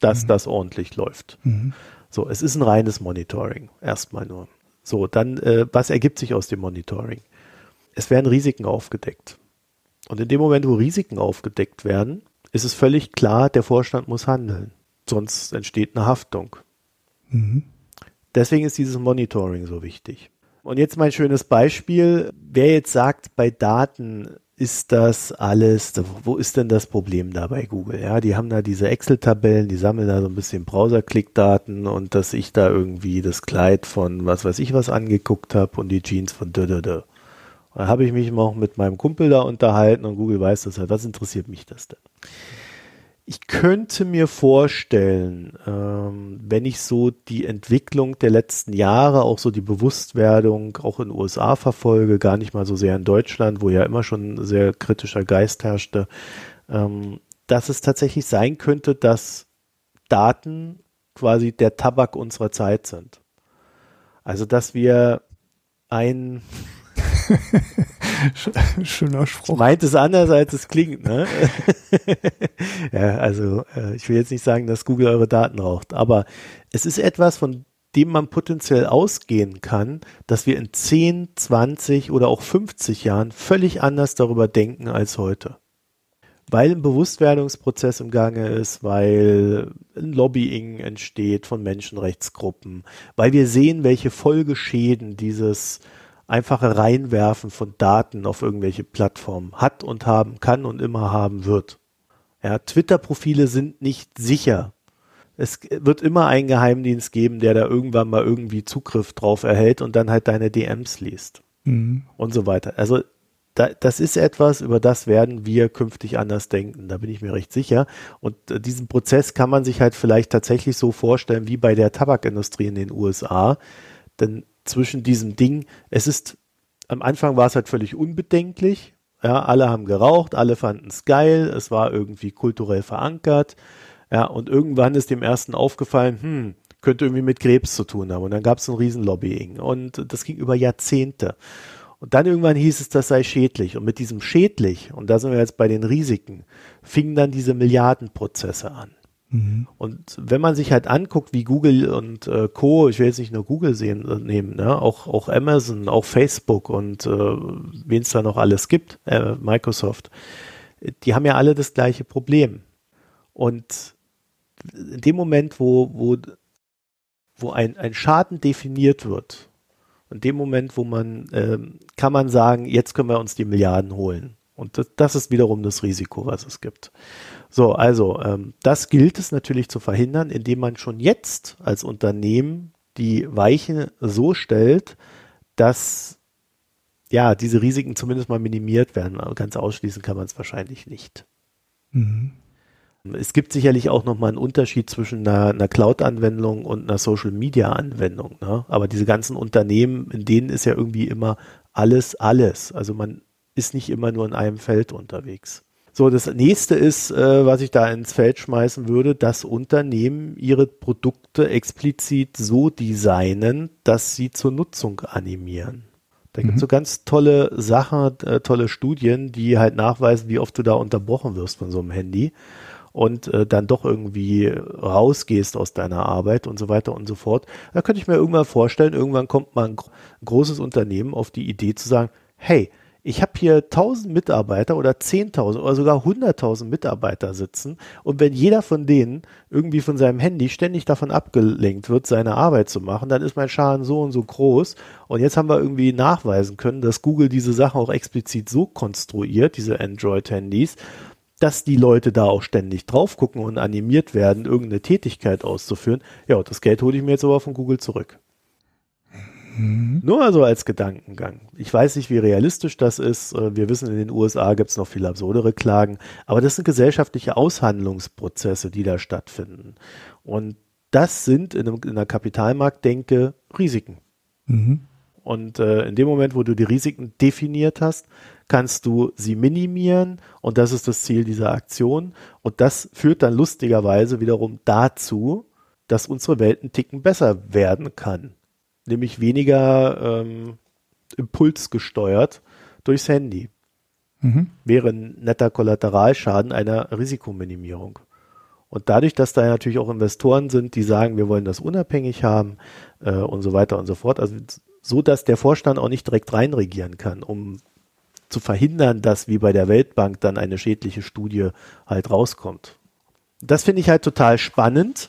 dass mhm. das ordentlich läuft. Mhm. So, es ist ein reines Monitoring, erstmal nur. So, dann, äh, was ergibt sich aus dem Monitoring? Es werden Risiken aufgedeckt. Und in dem Moment, wo Risiken aufgedeckt werden, ist es völlig klar, der Vorstand muss handeln. Sonst entsteht eine Haftung. Mhm. Deswegen ist dieses Monitoring so wichtig. Und jetzt mein schönes Beispiel. Wer jetzt sagt, bei Daten ist das alles, wo ist denn das Problem da bei Google? Ja, die haben da diese Excel-Tabellen, die sammeln da so ein bisschen Browser-Klickdaten und dass ich da irgendwie das Kleid von was weiß ich was angeguckt habe und die Jeans von dödödö. Da habe ich mich auch mit meinem Kumpel da unterhalten und Google weiß das halt. Was interessiert mich das denn? Ich könnte mir vorstellen, ähm, wenn ich so die Entwicklung der letzten Jahre, auch so die Bewusstwerdung auch in den USA verfolge, gar nicht mal so sehr in Deutschland, wo ja immer schon sehr kritischer Geist herrschte, ähm, dass es tatsächlich sein könnte, dass Daten quasi der Tabak unserer Zeit sind. Also, dass wir ein <laughs> Schöner Spruch. Meint es anders, als es klingt, ne? <laughs> ja, also äh, ich will jetzt nicht sagen, dass Google eure Daten raucht, aber es ist etwas, von dem man potenziell ausgehen kann, dass wir in 10, 20 oder auch 50 Jahren völlig anders darüber denken als heute. Weil ein Bewusstwerdungsprozess im Gange ist, weil ein Lobbying entsteht von Menschenrechtsgruppen, weil wir sehen, welche Folgeschäden dieses einfache Reinwerfen von Daten auf irgendwelche Plattformen hat und haben kann und immer haben wird. Ja, Twitter-Profile sind nicht sicher. Es wird immer einen Geheimdienst geben, der da irgendwann mal irgendwie Zugriff drauf erhält und dann halt deine DMs liest. Mhm. Und so weiter. Also da, das ist etwas, über das werden wir künftig anders denken. Da bin ich mir recht sicher. Und äh, diesen Prozess kann man sich halt vielleicht tatsächlich so vorstellen wie bei der Tabakindustrie in den USA. Denn zwischen diesem Ding, es ist, am Anfang war es halt völlig unbedenklich. Ja, alle haben geraucht, alle fanden es geil, es war irgendwie kulturell verankert. Ja, und irgendwann ist dem ersten aufgefallen, hm, könnte irgendwie mit Krebs zu tun haben. Und dann gab es ein Riesenlobbying. Und das ging über Jahrzehnte. Und dann irgendwann hieß es, das sei schädlich. Und mit diesem schädlich, und da sind wir jetzt bei den Risiken, fingen dann diese Milliardenprozesse an. Mhm. Und wenn man sich halt anguckt, wie Google und äh, Co., ich will jetzt nicht nur Google sehen, äh, nehmen, ne? auch, auch Amazon, auch Facebook und äh, wen es da noch alles gibt, äh, Microsoft, die haben ja alle das gleiche Problem. Und in dem Moment, wo, wo, wo ein, ein Schaden definiert wird, in dem Moment, wo man, äh, kann man sagen, jetzt können wir uns die Milliarden holen. Und das, das ist wiederum das Risiko, was es gibt. So, also ähm, das gilt es natürlich zu verhindern, indem man schon jetzt als Unternehmen die Weichen so stellt, dass ja diese Risiken zumindest mal minimiert werden. Aber ganz ausschließen kann man es wahrscheinlich nicht. Mhm. Es gibt sicherlich auch nochmal einen Unterschied zwischen einer, einer Cloud-Anwendung und einer Social-Media-Anwendung. Ne? Aber diese ganzen Unternehmen, in denen ist ja irgendwie immer alles, alles. Also man ist nicht immer nur in einem Feld unterwegs. So, das nächste ist, äh, was ich da ins Feld schmeißen würde, dass Unternehmen ihre Produkte explizit so designen, dass sie zur Nutzung animieren. Da gibt es mhm. so ganz tolle Sachen, äh, tolle Studien, die halt nachweisen, wie oft du da unterbrochen wirst von so einem Handy und äh, dann doch irgendwie rausgehst aus deiner Arbeit und so weiter und so fort. Da könnte ich mir irgendwann vorstellen, irgendwann kommt mal ein, ein großes Unternehmen auf die Idee zu sagen, hey, ich habe hier 1000 Mitarbeiter oder 10.000 oder sogar 100.000 Mitarbeiter sitzen und wenn jeder von denen irgendwie von seinem Handy ständig davon abgelenkt wird, seine Arbeit zu machen, dann ist mein Schaden so und so groß und jetzt haben wir irgendwie nachweisen können, dass Google diese Sachen auch explizit so konstruiert, diese Android-Handys, dass die Leute da auch ständig drauf gucken und animiert werden, irgendeine Tätigkeit auszuführen. Ja, das Geld hole ich mir jetzt aber von Google zurück. Mhm. Nur also als Gedankengang. Ich weiß nicht, wie realistisch das ist. Äh, wir wissen, in den USA gibt es noch viel absurdere Klagen, aber das sind gesellschaftliche Aushandlungsprozesse, die da stattfinden. Und das sind in, einem, in einer Kapitalmarktdenke Risiken. Mhm. Und äh, in dem Moment, wo du die Risiken definiert hast, kannst du sie minimieren und das ist das Ziel dieser Aktion. Und das führt dann lustigerweise wiederum dazu, dass unsere Welt einen Ticken besser werden kann. Nämlich weniger ähm, impulsgesteuert durchs Handy. Mhm. Wäre ein netter Kollateralschaden einer Risikominimierung. Und dadurch, dass da natürlich auch Investoren sind, die sagen, wir wollen das unabhängig haben äh, und so weiter und so fort, also so, dass der Vorstand auch nicht direkt reinregieren kann, um zu verhindern, dass wie bei der Weltbank dann eine schädliche Studie halt rauskommt. Das finde ich halt total spannend.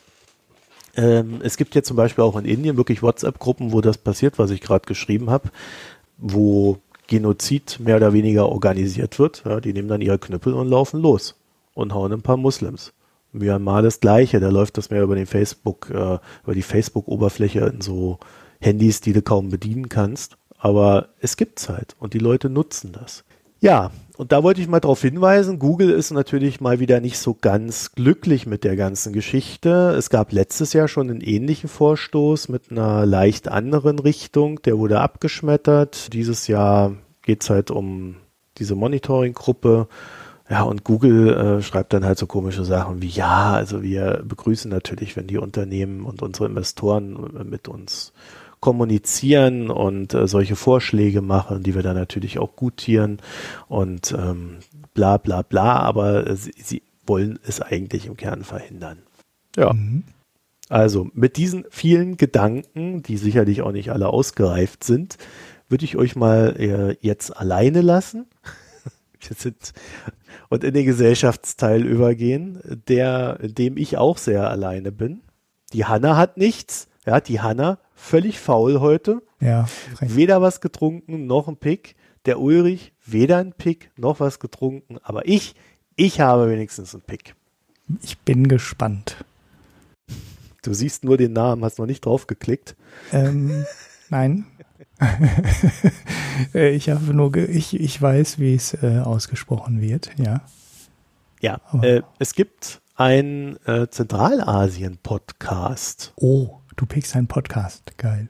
Ähm, es gibt ja zum Beispiel auch in Indien wirklich WhatsApp-Gruppen, wo das passiert, was ich gerade geschrieben habe, wo Genozid mehr oder weniger organisiert wird. Ja, die nehmen dann ihre Knüppel und laufen los und hauen ein paar Muslims. Myanmar das Gleiche, da läuft das mehr über den Facebook, äh, über die Facebook-Oberfläche in so Handys, die du kaum bedienen kannst. Aber es gibt's halt und die Leute nutzen das. Ja, und da wollte ich mal darauf hinweisen, Google ist natürlich mal wieder nicht so ganz glücklich mit der ganzen Geschichte. Es gab letztes Jahr schon einen ähnlichen Vorstoß mit einer leicht anderen Richtung, der wurde abgeschmettert. Dieses Jahr geht's halt um diese Monitoring-Gruppe. Ja, und Google äh, schreibt dann halt so komische Sachen wie, ja, also wir begrüßen natürlich, wenn die Unternehmen und unsere Investoren mit uns kommunizieren und äh, solche Vorschläge machen, die wir dann natürlich auch gutieren und ähm, bla bla bla, aber äh, sie, sie, wollen es eigentlich im Kern verhindern. Ja. Mhm. Also mit diesen vielen Gedanken, die sicherlich auch nicht alle ausgereift sind, würde ich euch mal äh, jetzt alleine lassen <laughs> und in den Gesellschaftsteil übergehen, der, dem ich auch sehr alleine bin. Die Hanna hat nichts. Ja, die Hanna völlig faul heute. Ja. Recht. Weder was getrunken noch ein Pick. Der Ulrich weder ein Pick noch was getrunken. Aber ich, ich habe wenigstens ein Pick. Ich bin gespannt. Du siehst nur den Namen, hast noch nicht drauf geklickt. Ähm, <laughs> nein. <laughs> Ich habe nur, ich, ich weiß, wie es äh, ausgesprochen wird, ja. Ja, äh, es gibt ein äh, Zentralasien-Podcast. Oh, du pickst einen Podcast, geil.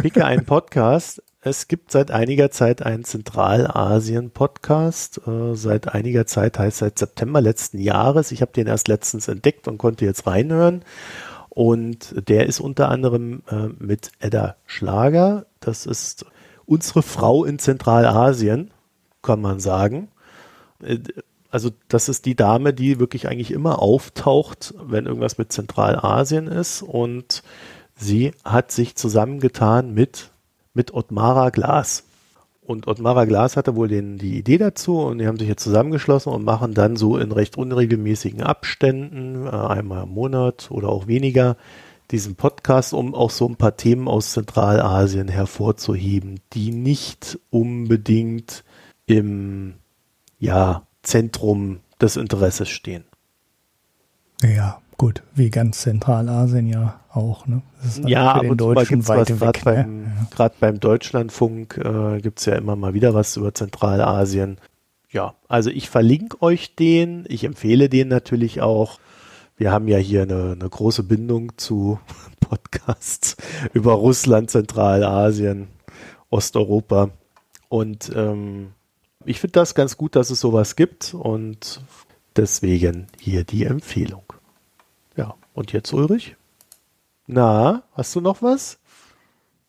Picke einen Podcast. Es gibt seit einiger Zeit einen Zentralasien-Podcast. Äh, seit einiger Zeit heißt seit September letzten Jahres. Ich habe den erst letztens entdeckt und konnte jetzt reinhören. Und der ist unter anderem äh, mit Edda Schlager. Das ist unsere Frau in Zentralasien, kann man sagen. Äh, also das ist die Dame, die wirklich eigentlich immer auftaucht, wenn irgendwas mit Zentralasien ist. Und sie hat sich zusammengetan mit, mit Ottmara Glas. Und Ottmara Glas hatte wohl den, die Idee dazu und die haben sich jetzt zusammengeschlossen und machen dann so in recht unregelmäßigen Abständen, äh, einmal im Monat oder auch weniger, diesen Podcast, um auch so ein paar Themen aus Zentralasien hervorzuheben, die nicht unbedingt im, ja, Zentrum des Interesses stehen. Ja, gut, wie ganz Zentralasien ja auch. Ne? ja, aber Deutschen weit weg. Gerade beim, ja. ja. beim Deutschlandfunk äh, gibt es ja immer mal wieder was über Zentralasien. Ja, also ich verlinke euch den. Ich empfehle den natürlich auch. Wir haben ja hier eine, eine große Bindung zu <laughs> Podcasts über Russland, Zentralasien, Osteuropa. Und ähm, ich finde das ganz gut, dass es sowas gibt und deswegen hier die Empfehlung. Ja, und jetzt Ulrich? Na, hast du noch was?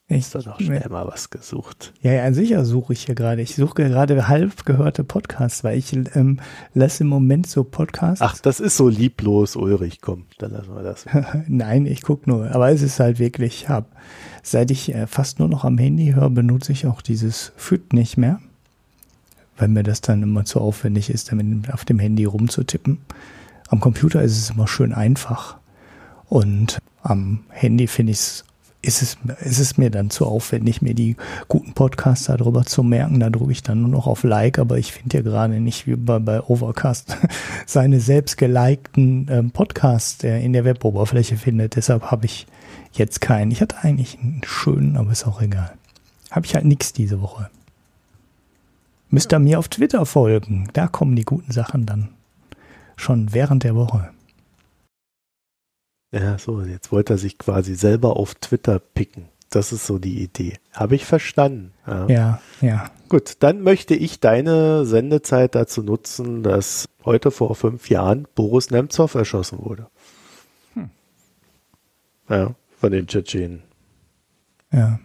Ich habe doch schnell mal was gesucht. Ja, ja, sicher suche ich hier gerade. Ich suche gerade halb gehörte Podcasts, weil ich ähm, lasse im Moment so Podcasts. Ach, das ist so lieblos, Ulrich. Komm, dann lassen wir das. <laughs> Nein, ich gucke nur. Aber es ist halt wirklich, hab, seit ich äh, fast nur noch am Handy höre, benutze ich auch dieses Füt nicht mehr weil mir das dann immer zu aufwendig ist, damit auf dem Handy rumzutippen. Am Computer ist es immer schön einfach. Und am Handy finde ich es, ist es, ist es mir dann zu aufwendig, mir die guten Podcasts darüber zu merken. Da drücke ich dann nur noch auf Like, aber ich finde ja gerade nicht wie bei, bei Overcast <laughs> seine selbst gelikten ähm, Podcasts, der in der Weboberfläche findet. Deshalb habe ich jetzt keinen. Ich hatte eigentlich einen schönen, aber ist auch egal. Habe ich halt nichts diese Woche. Müsst ihr mir auf Twitter folgen. Da kommen die guten Sachen dann. Schon während der Woche. Ja, so, jetzt wollte er sich quasi selber auf Twitter picken. Das ist so die Idee. Habe ich verstanden. Ja. ja, ja. Gut, dann möchte ich deine Sendezeit dazu nutzen, dass heute vor fünf Jahren Boris Nemtsov erschossen wurde. Hm. Ja, von den Tschetschenen. Ja,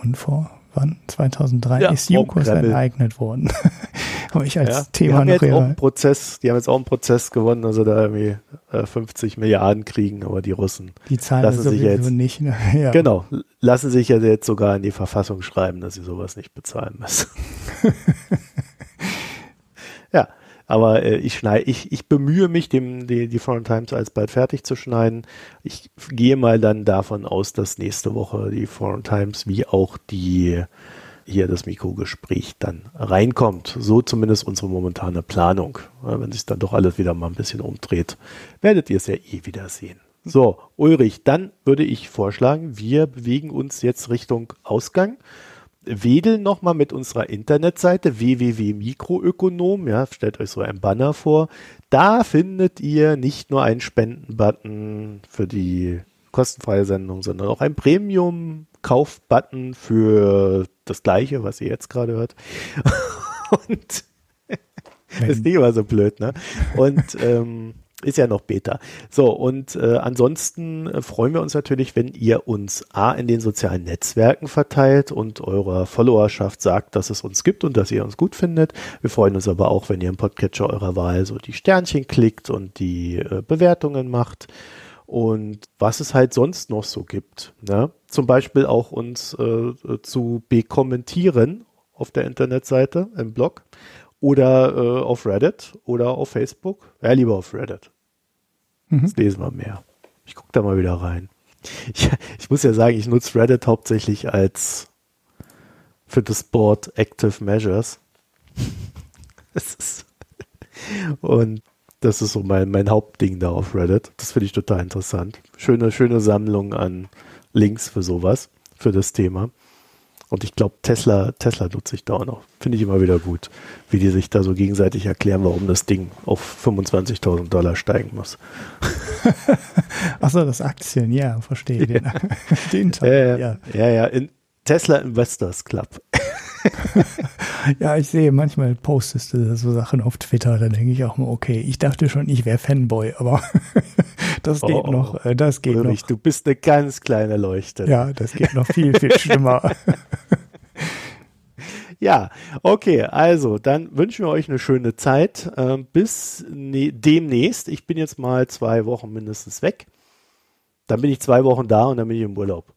und vor wann? 2003 ja, ist Jukos enteignet worden. <laughs> Habe ich als ja, Thema die haben jetzt auch einen Prozess, Die haben jetzt auch einen Prozess gewonnen, also da irgendwie äh, 50 Milliarden kriegen, aber die Russen die zahlen lassen sich jetzt nicht. Ne? <laughs> Ja. Genau, lassen sich ja jetzt sogar in die Verfassung schreiben, dass sie sowas nicht bezahlen müssen. <laughs> aber äh, ich schneide, ich, ich bemühe mich, dem, die, die Foreign Times alsbald fertig zu schneiden. Ich gehe mal dann davon aus, dass nächste Woche die Foreign Times wie auch die hier das Mikrogespräch dann reinkommt. So zumindest unsere momentane Planung. Wenn sich dann doch alles wieder mal ein bisschen umdreht, werdet ihr es ja eh wieder sehen. So, Ulrich, dann würde ich vorschlagen, wir bewegen uns jetzt Richtung Ausgang wedeln nochmal mit unserer Internetseite www.mikroökonom. Ja, stellt euch so ein Banner vor. Da findet ihr nicht nur einen Spendenbutton für die kostenfreie Sendung, sondern auch einen Premium-Kauf-Button für das gleiche, was ihr jetzt gerade hört. <laughs> Und das <laughs> ist nicht immer so blöd, ne? Und ähm, ist ja noch Beta. So, und äh, ansonsten äh, freuen wir uns natürlich, wenn ihr uns A in den sozialen Netzwerken verteilt und eurer Followerschaft sagt, dass es uns gibt und dass ihr uns gut findet. Wir freuen uns aber auch, wenn ihr im Podcatcher eurer Wahl so die Sternchen klickt und die äh, Bewertungen macht. Und was es halt sonst noch so gibt. Ne? Zum Beispiel auch uns äh, zu bekommentieren auf der Internetseite im Blog oder äh, auf Reddit oder auf Facebook. Ja, lieber auf Reddit. Mhm. Das lesen wir mehr. Ich gucke da mal wieder rein. Ich, ich muss ja sagen, ich nutze Reddit hauptsächlich als für das Board Active Measures. <laughs> ist, und Das ist so mein, mein Hauptding da auf Reddit. Das finde ich total interessant. Schöne, schöne Sammlung an Links für sowas, für das Thema. Und ich glaube, Tesla, Tesla nutze ich da auch noch. Finde ich immer wieder gut, wie die sich da so gegenseitig erklären, warum das Ding auf 25.000 Dollar steigen muss. <laughs> Achso, das Aktien, ja, verstehe. Den, ja. <laughs> den Teil, ja. Ja, ja, in Tesla Investors Club. <laughs> ja, ich sehe manchmal postest du so Sachen auf Twitter, da denke ich auch mal, okay, ich dachte schon, ich wäre Fanboy, aber <laughs> das geht oh, noch, äh, das geht Ulrich, noch. Du bist eine ganz kleine Leuchte. Ja, das geht noch viel, viel <laughs> schlimmer. Ja, okay, also dann wünschen wir euch eine schöne Zeit. Ähm, bis ne demnächst. Ich bin jetzt mal zwei Wochen mindestens weg. Dann bin ich zwei Wochen da und dann bin ich im Urlaub.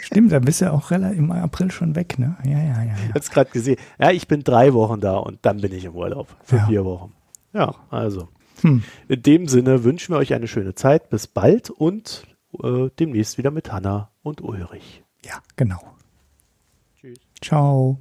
Stimmt, da bist du auch im April schon weg, ne? Ja, ja, ja. ja. Jetzt gerade gesehen. Ja, ich bin drei Wochen da und dann bin ich im Urlaub für ja. vier Wochen. Ja, also. Hm. In dem Sinne wünschen wir euch eine schöne Zeit. Bis bald und äh, demnächst wieder mit Hanna und Ulrich. Ja, genau. Tschüss. Ciao.